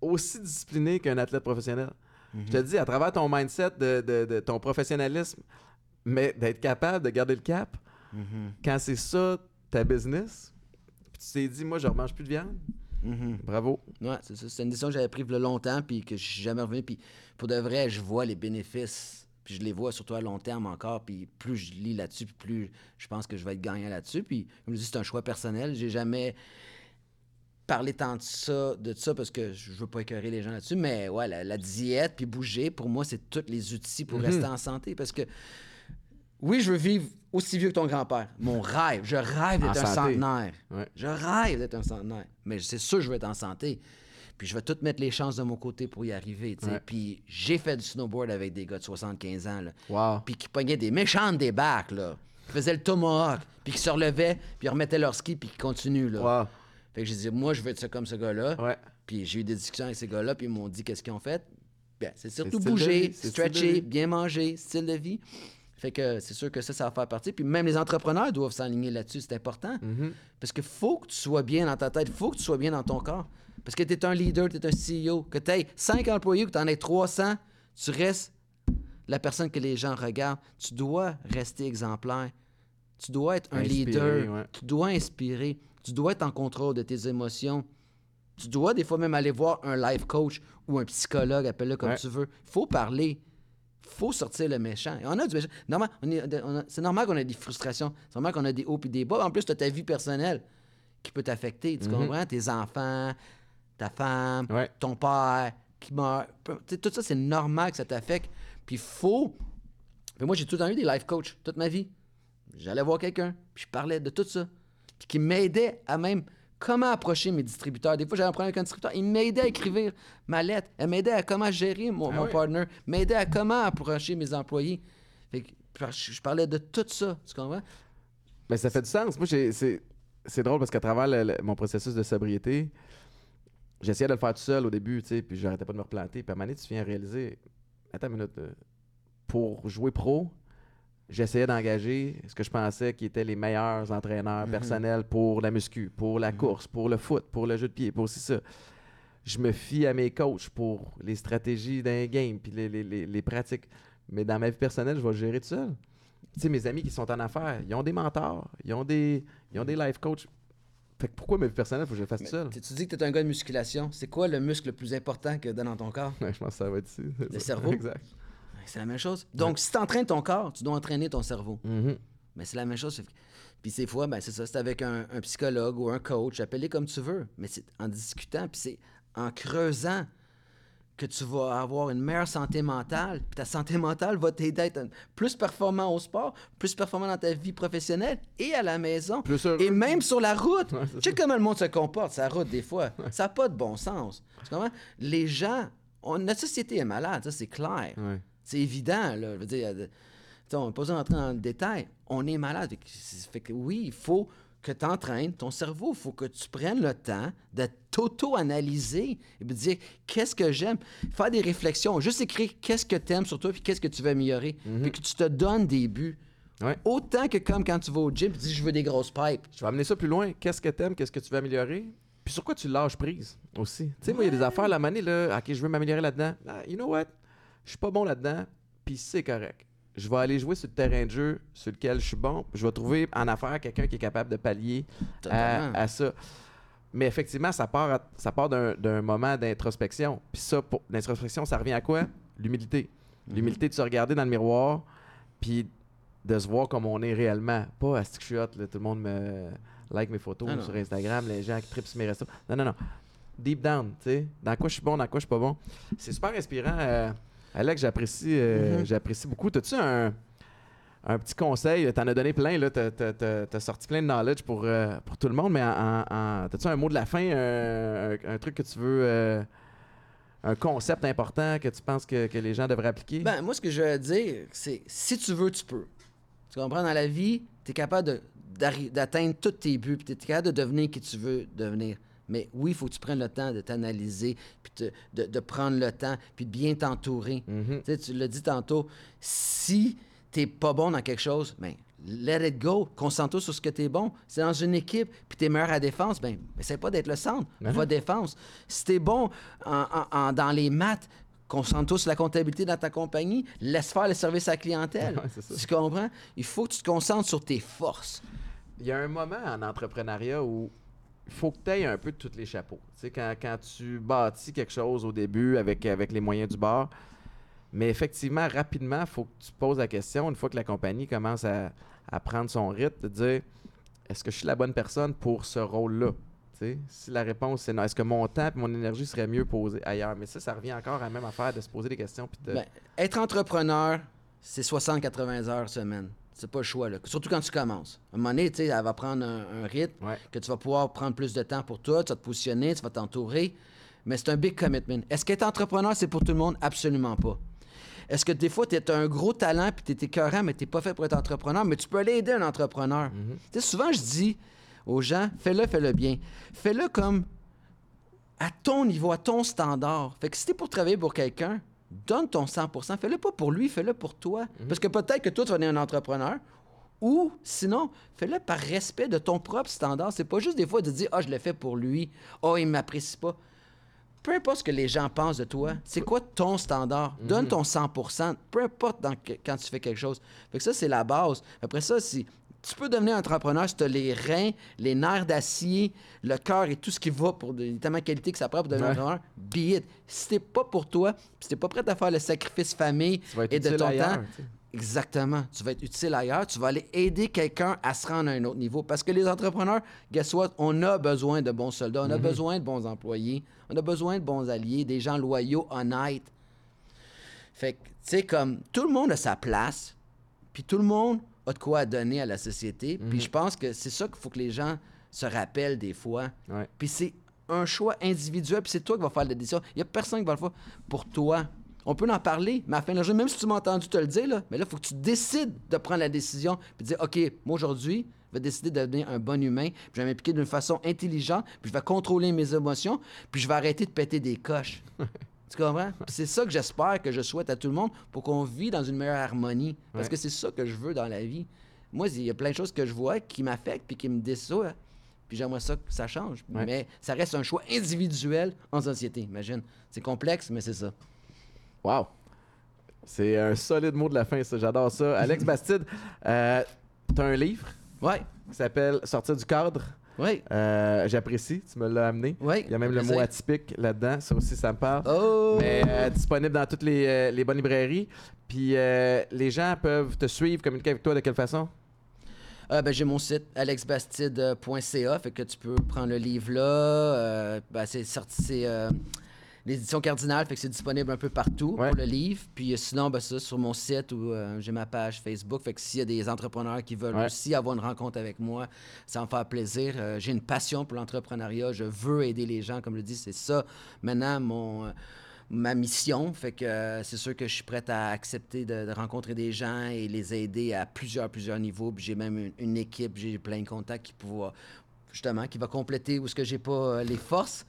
aussi discipliné qu'un athlète professionnel. Mhm. Je te dis, à travers ton mindset de, de- de ton professionnalisme, mais d'être capable de garder le cap, Mhm. quand c'est ça ta business, puis tu t'es dit, moi, je ne remange plus de viande, Mhm. bravo. Ouais, c'est ça. C'est une décision que j'avais prise il y a longtemps puis que je suis jamais revenu. Puis pour de vrai, je vois les bénéfices Puis je les vois surtout à long terme encore. Puis plus je lis là-dessus, puis plus je pense que je vais être gagnant là-dessus. Puis comme je dis, c'est un choix personnel. J'ai jamais parlé tant de ça, de ça parce que je veux pas écœurer les gens là-dessus. Mais ouais, la, la diète puis bouger, pour moi, c'est tous les outils pour Mhm. rester en santé. Parce que oui, je veux vivre aussi vieux que ton grand-père. Mon rêve, je rêve d'être un santé. centenaire. Ouais. Je rêve d'être un centenaire. Mais c'est sûr que je veux être en santé. Puis je vais tout mettre les chances de mon côté pour y arriver. Ouais. Puis j'ai fait du snowboard avec des gars de 75 ans. Là, Wow. puis qui pognaient des méchantes débarques. Là. Qui faisaient le tomahawk. Puis qui se relevaient. Puis ils remettaient leur ski. Puis qui continuent. Là. Wow. Fait que j'ai dit, moi, je veux être comme ce gars-là. Ouais. Puis j'ai eu des discussions avec ces gars-là, puis ils m'ont dit qu'est-ce qu'ils ont fait? Bien, c'est surtout bouger, stretcher, bien manger, style de vie. Fait que c'est sûr que ça, ça va faire partie. Puis même les entrepreneurs doivent s'aligner là-dessus, c'est important. Mhm. Parce qu'il faut que tu sois bien dans ta tête, il faut que tu sois bien dans ton corps. Parce que tu es un leader, tu es un CEO, que tu aies 5 employés, que tu en aies 300, tu restes la personne que les gens regardent. Tu dois rester exemplaire. Tu dois être un Inspirer, leader. ouais. Tu dois inspirer. Tu dois être en contrôle de tes émotions. Tu dois des fois même aller voir un life coach ou un psychologue, appelle-le comme Ouais. tu veux. faut parler. Faut sortir le méchant. Et on a du méchant. C'est normal qu'on ait des frustrations. C'est normal qu'on a des hauts et des bas. En plus, tu as ta vie personnelle qui peut t'affecter. Tu Mhm. comprends? Tes enfants, ta femme, Ouais. ton père qui meurt. Tout ça, c'est normal que ça t'affecte. Puis il faut. Moi, j'ai tout le temps eu des life coachs toute ma vie. J'allais voir quelqu'un, puis je parlais de tout ça. Puis qui m'aidait à même comment approcher mes distributeurs. Des fois, j'avais un problème avec un distributeur. Il m'aidait à écrire ma lettre. Elle m'aidait à comment gérer mon, Ah mon partner. M'aidait à comment approcher mes employés. Fait que, je parlais de tout ça. Tu comprends? Mais ça fait du sens. Moi, c'est c'est drôle parce qu'à travers le- le- mon processus de sobriété, j'essayais de le faire tout seul au début, tu sais, puis j'arrêtais pas de me replanter. Puis à un moment donné, tu viens réaliser, attends une minute, euh, pour jouer pro, j'essayais d'engager ce que je pensais qui étaient les meilleurs entraîneurs Mhm. personnels pour la muscu, pour la Mhm. course, pour le foot, pour le jeu de pied, pour aussi ça. Je me fie à mes coachs pour les stratégies d'un game, puis les, les- les- les pratiques. Mais dans ma vie personnelle, je vais le gérer tout seul. Tu sais, mes amis qui sont en affaires, ils ont des mentors, ils ont des, ils ont des life coachs. Fait que pourquoi ma vie personnelle, faut que je le fasse tout seul? Tu dis que tu es un gars de musculation. C'est quoi le muscle le plus important que dans ton corps? Ouais, je pense que ça va être ici. Le cerveau? Exact. C'est la même chose. Donc, si tu entraînes ton corps, tu dois entraîner ton cerveau. Mhm. Mais c'est la même chose. Puis ces fois, ben, c'est ça, c'est avec un, un psychologue ou un coach, appelle-les comme tu veux. Mais c'est en discutant, puis c'est en creusant que tu vas avoir une meilleure santé mentale. Puis ta santé mentale va t'aider à être plus performant au sport, plus performant dans ta vie professionnelle et à la maison. Plus. Et même sur la route. Ouais, tu sais comment le monde se comporte, sa route, des fois. Ça n'a pas de bon sens. Tu comprends? Les gens, on- notre société est malade, ça, c'est clair. Ouais. C'est évident, là. Je veux dire, euh, tu on n'a pas besoin d'entrer dans le détail. On est malade. Fait que, oui, il faut que tu entraînes ton cerveau. Il faut que tu prennes le temps de t'auto-analyser et de dire qu'est-ce que j'aime? Faire des réflexions. Juste écrire qu'est-ce que tu aimes sur toi puis qu'est-ce que tu veux améliorer. Puis que tu te donnes des buts. Ouais. Autant que comme quand tu vas au gym et tu dis je veux des grosses pipes. Je vais amener ça plus loin. Qu'est-ce que t'aimes? Qu'est-ce que tu veux améliorer? Puis sur quoi tu lâches prise aussi? Tu sais, moi, il y a des affaires, la manée, là, OK, je veux m'améliorer là-dedans. Ah, you know what? Je suis pas bon là-dedans, puis c'est correct. Je vais aller jouer sur le terrain de jeu sur lequel je suis bon. Je vais trouver en affaire quelqu'un qui est capable de pallier à, à ça. Mais effectivement, ça part, à- ça part d'un, d'un moment d'introspection. Puis ça, pour l'introspection, ça revient à quoi? L'humilité. Mhm. L'humilité de se regarder dans le miroir, puis de se voir comme on est réellement. Pas à ce que je suis hot, là, tout le monde me like mes photos Ah sur Instagram, les gens qui trippent sur mes restos. Non, non, non. Deep down, tu sais. Dans quoi je suis bon, dans quoi je suis pas bon. C'est super inspirant. euh, Alex, j'apprécie, euh, Mhm. j'apprécie beaucoup. T'as-tu un, un petit conseil? T'en as donné plein, là. T'as, t'as- t'as- t'as sorti plein de knowledge pour, euh, pour tout le monde, mais en, t'as-tu un mot de la fin, un, un- un truc que tu veux. euh, un concept important que tu penses que, que les gens devraient appliquer? Ben, moi, ce que je veux dire, c'est si tu veux, tu peux. Tu comprends? Dans la vie, tu es capable d'atteindre tous tes buts, puis tu es capable de devenir qui tu veux devenir. Mais oui, il faut que tu prennes le temps de t'analyser, puis te- de, de prendre le temps, puis de bien t'entourer. Mhm. Tu l'as dit tantôt, si t'es pas bon dans quelque chose, ben, let it go. Concentre-toi sur ce que tu es bon. C'est dans une équipe, puis tu es meilleur à défense, ben, essaie pas d'être le centre. Ben Va défense. Si tu es bon en- en- en- dans les maths, concentre-toi sur la comptabilité dans ta compagnie. Laisse faire le service à la clientèle. Ouais, tu comprends? Il faut que tu te concentres sur tes forces. Il y a un moment en entrepreneuriat où faut que tu aies un peu de tous les chapeaux. Tu sais, quand, quand tu bâtis quelque chose au début avec, les moyens du bord, Mais effectivement, rapidement, il faut que tu poses la question, une fois que la compagnie commence à, prendre son rythme, de dire est-ce que je suis la bonne personne pour ce rôle-là? Si la réponse est non, est-ce que mon temps et mon énergie serait mieux posée ailleurs? Mais ça, ça revient encore à la même affaire de se poser des questions. De... Ben, être entrepreneur, c'est 60-80 heures semaine. C'est pas le choix, là. Surtout quand tu commences. À un moment donné, tu sais, elle va prendre un, un rythme Ouais. que tu vas pouvoir prendre plus de temps pour toi, tu vas te positionner, tu vas t'entourer. Mais c'est un big commitment. Est-ce qu'être entrepreneur, c'est pour tout le monde? Absolument pas. Est-ce que des fois, tu as un gros talent puis tu es écœurant, mais tu pas fait pour être entrepreneur, mais tu peux aller aider un entrepreneur? Tu sais, souvent, je dis aux gens, fais-le, fais-le bien. Fais-le comme à ton niveau, à ton standard. Fait que si t'es pour travailler pour quelqu'un, donne ton 100%. Fais-le pas pour lui, fais-le pour toi. Parce que peut-être que toi, tu vas devenir un entrepreneur. Ou sinon, fais-le par respect de ton propre standard. C'est pas juste des fois de dire Ah, je l'ai fait pour lui. Ah, il m'apprécie pas. Peu importe ce que les gens pensent de toi, c'est quoi ton standard? Donne ton 100%, peu importe dans que- quand tu fais quelque chose. Fait que ça, c'est la base. Après ça, si tu peux devenir entrepreneur si tu as les reins, les nerfs d'acier, le cœur et tout ce qui va pour de, tellement de qualité que ça prend pour devenir Ouais. entrepreneur, be it. Si t'es pas pour toi, si t'es pas prêt à faire le sacrifice famille et de ton ailleurs, temps. Exactement. Tu vas être utile ailleurs. Tu vas aller aider quelqu'un à se rendre à un autre niveau. Parce que les entrepreneurs, guess what? On a besoin de bons soldats. On a besoin de bons employés. On a besoin de bons alliés, des gens loyaux, honnêtes. Fait que, tu sais, comme tout le monde a sa place, puis tout le monde a de quoi donner à la société. Puis je pense que c'est ça qu'il faut que les gens se rappellent des fois. Ouais. Puis c'est un choix individuel, puis c'est toi qui vas faire la décision. Il n'y a personne qui va le faire pour toi. On peut en parler, mais à la fin de la journée, même si tu m'as entendu te le dire, là, mais là, il faut que tu décides de prendre la décision, puis dire, OK, moi aujourd'hui, je vais décider de devenir un bon humain, puis je vais m'impliquer d'une façon intelligente, puis je vais contrôler mes émotions, puis je vais arrêter de péter des coches. Tu comprends? C'est ça que j'espère, que je souhaite à tout le monde pour qu'on vit dans une meilleure harmonie. Parce Ouais. que c'est ça que je veux dans la vie. Moi, il y a plein de choses que je vois qui m'affectent puis qui me déçoivent. Puis j'aimerais ça que ça change. Ouais. Mais ça reste un choix individuel en société, imagine. C'est complexe, mais c'est ça. Wow. C'est un solide mot de la fin, ça. J'adore ça. Alex Bastide, euh, t'as un livre Ouais, qui s'appelle Sortir du cadre. Ouais, Euh, J'apprécie, tu me l'as amené. ouais. Il y a même le mot atypique là-dedans. Ça aussi, ça me parle. Oh! Mais euh, disponible dans toutes les, euh, les bonnes librairies. Puis les gens peuvent te suivre, communiquer avec toi de quelle façon? Ben, j'ai mon site alexbastide.ca, fait que tu peux prendre le livre là. euh, ben, c'est sorti, c'est euh, l'édition Cardinal, fait que c'est disponible un peu partout Ouais. pour le livre. Puis euh, sinon, ben, ça, sur mon site ou euh, j'ai ma page Facebook, fait que s'il y a des entrepreneurs qui veulent Ouais. aussi avoir une rencontre avec moi, ça me faire plaisir. Euh, j'ai une passion pour l'entrepreneuriat, je veux aider les gens, comme je le dis, c'est ça maintenant mon. euh, ma mission. Fait que euh, c'est sûr que je suis prête à accepter de, de rencontrer des gens et les aider à plusieurs, plusieurs niveaux. Puis j'ai même une, une équipe, j'ai plein de contacts qui pouvoir justement, qui va compléter où ce que j'ai pas euh, les forces.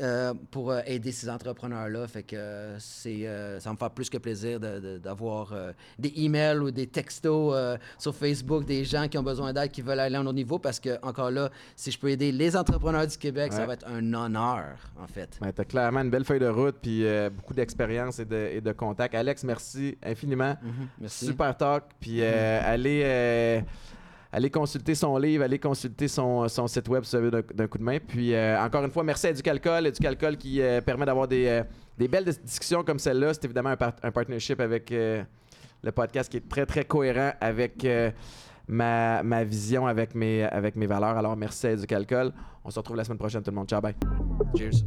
Euh, pour euh, aider ces entrepreneurs-là. Fait que euh, c'est, euh, ça me faire plus que plaisir de- de- d'avoir euh, des emails ou des textos sur Facebook des gens qui ont besoin d'aide, qui veulent aller à un autre niveau parce que, encore là, si je peux aider les entrepreneurs du Québec, ça va être un honneur, en fait. Ben, tu as clairement une belle feuille de route puis beaucoup d'expérience et de, et de contacts. Alex, merci infiniment. Mhm, merci. Super talk. Puis euh, allez, allez consulter son livre, allez consulter son, son site web si vous avez d'un coup de main. Puis euh, encore une fois, merci à Éducalcool. Éducalcool qui euh, permet d'avoir des, euh, des belles dis- discussions comme celle-là. C'est évidemment un, par- un partnership avec euh, le podcast qui est très, très cohérent avec euh, ma, ma vision, avec mes, avec mes valeurs. Alors merci à Éducalcool. On se retrouve la semaine prochaine, tout le monde. Ciao, bye. Cheers.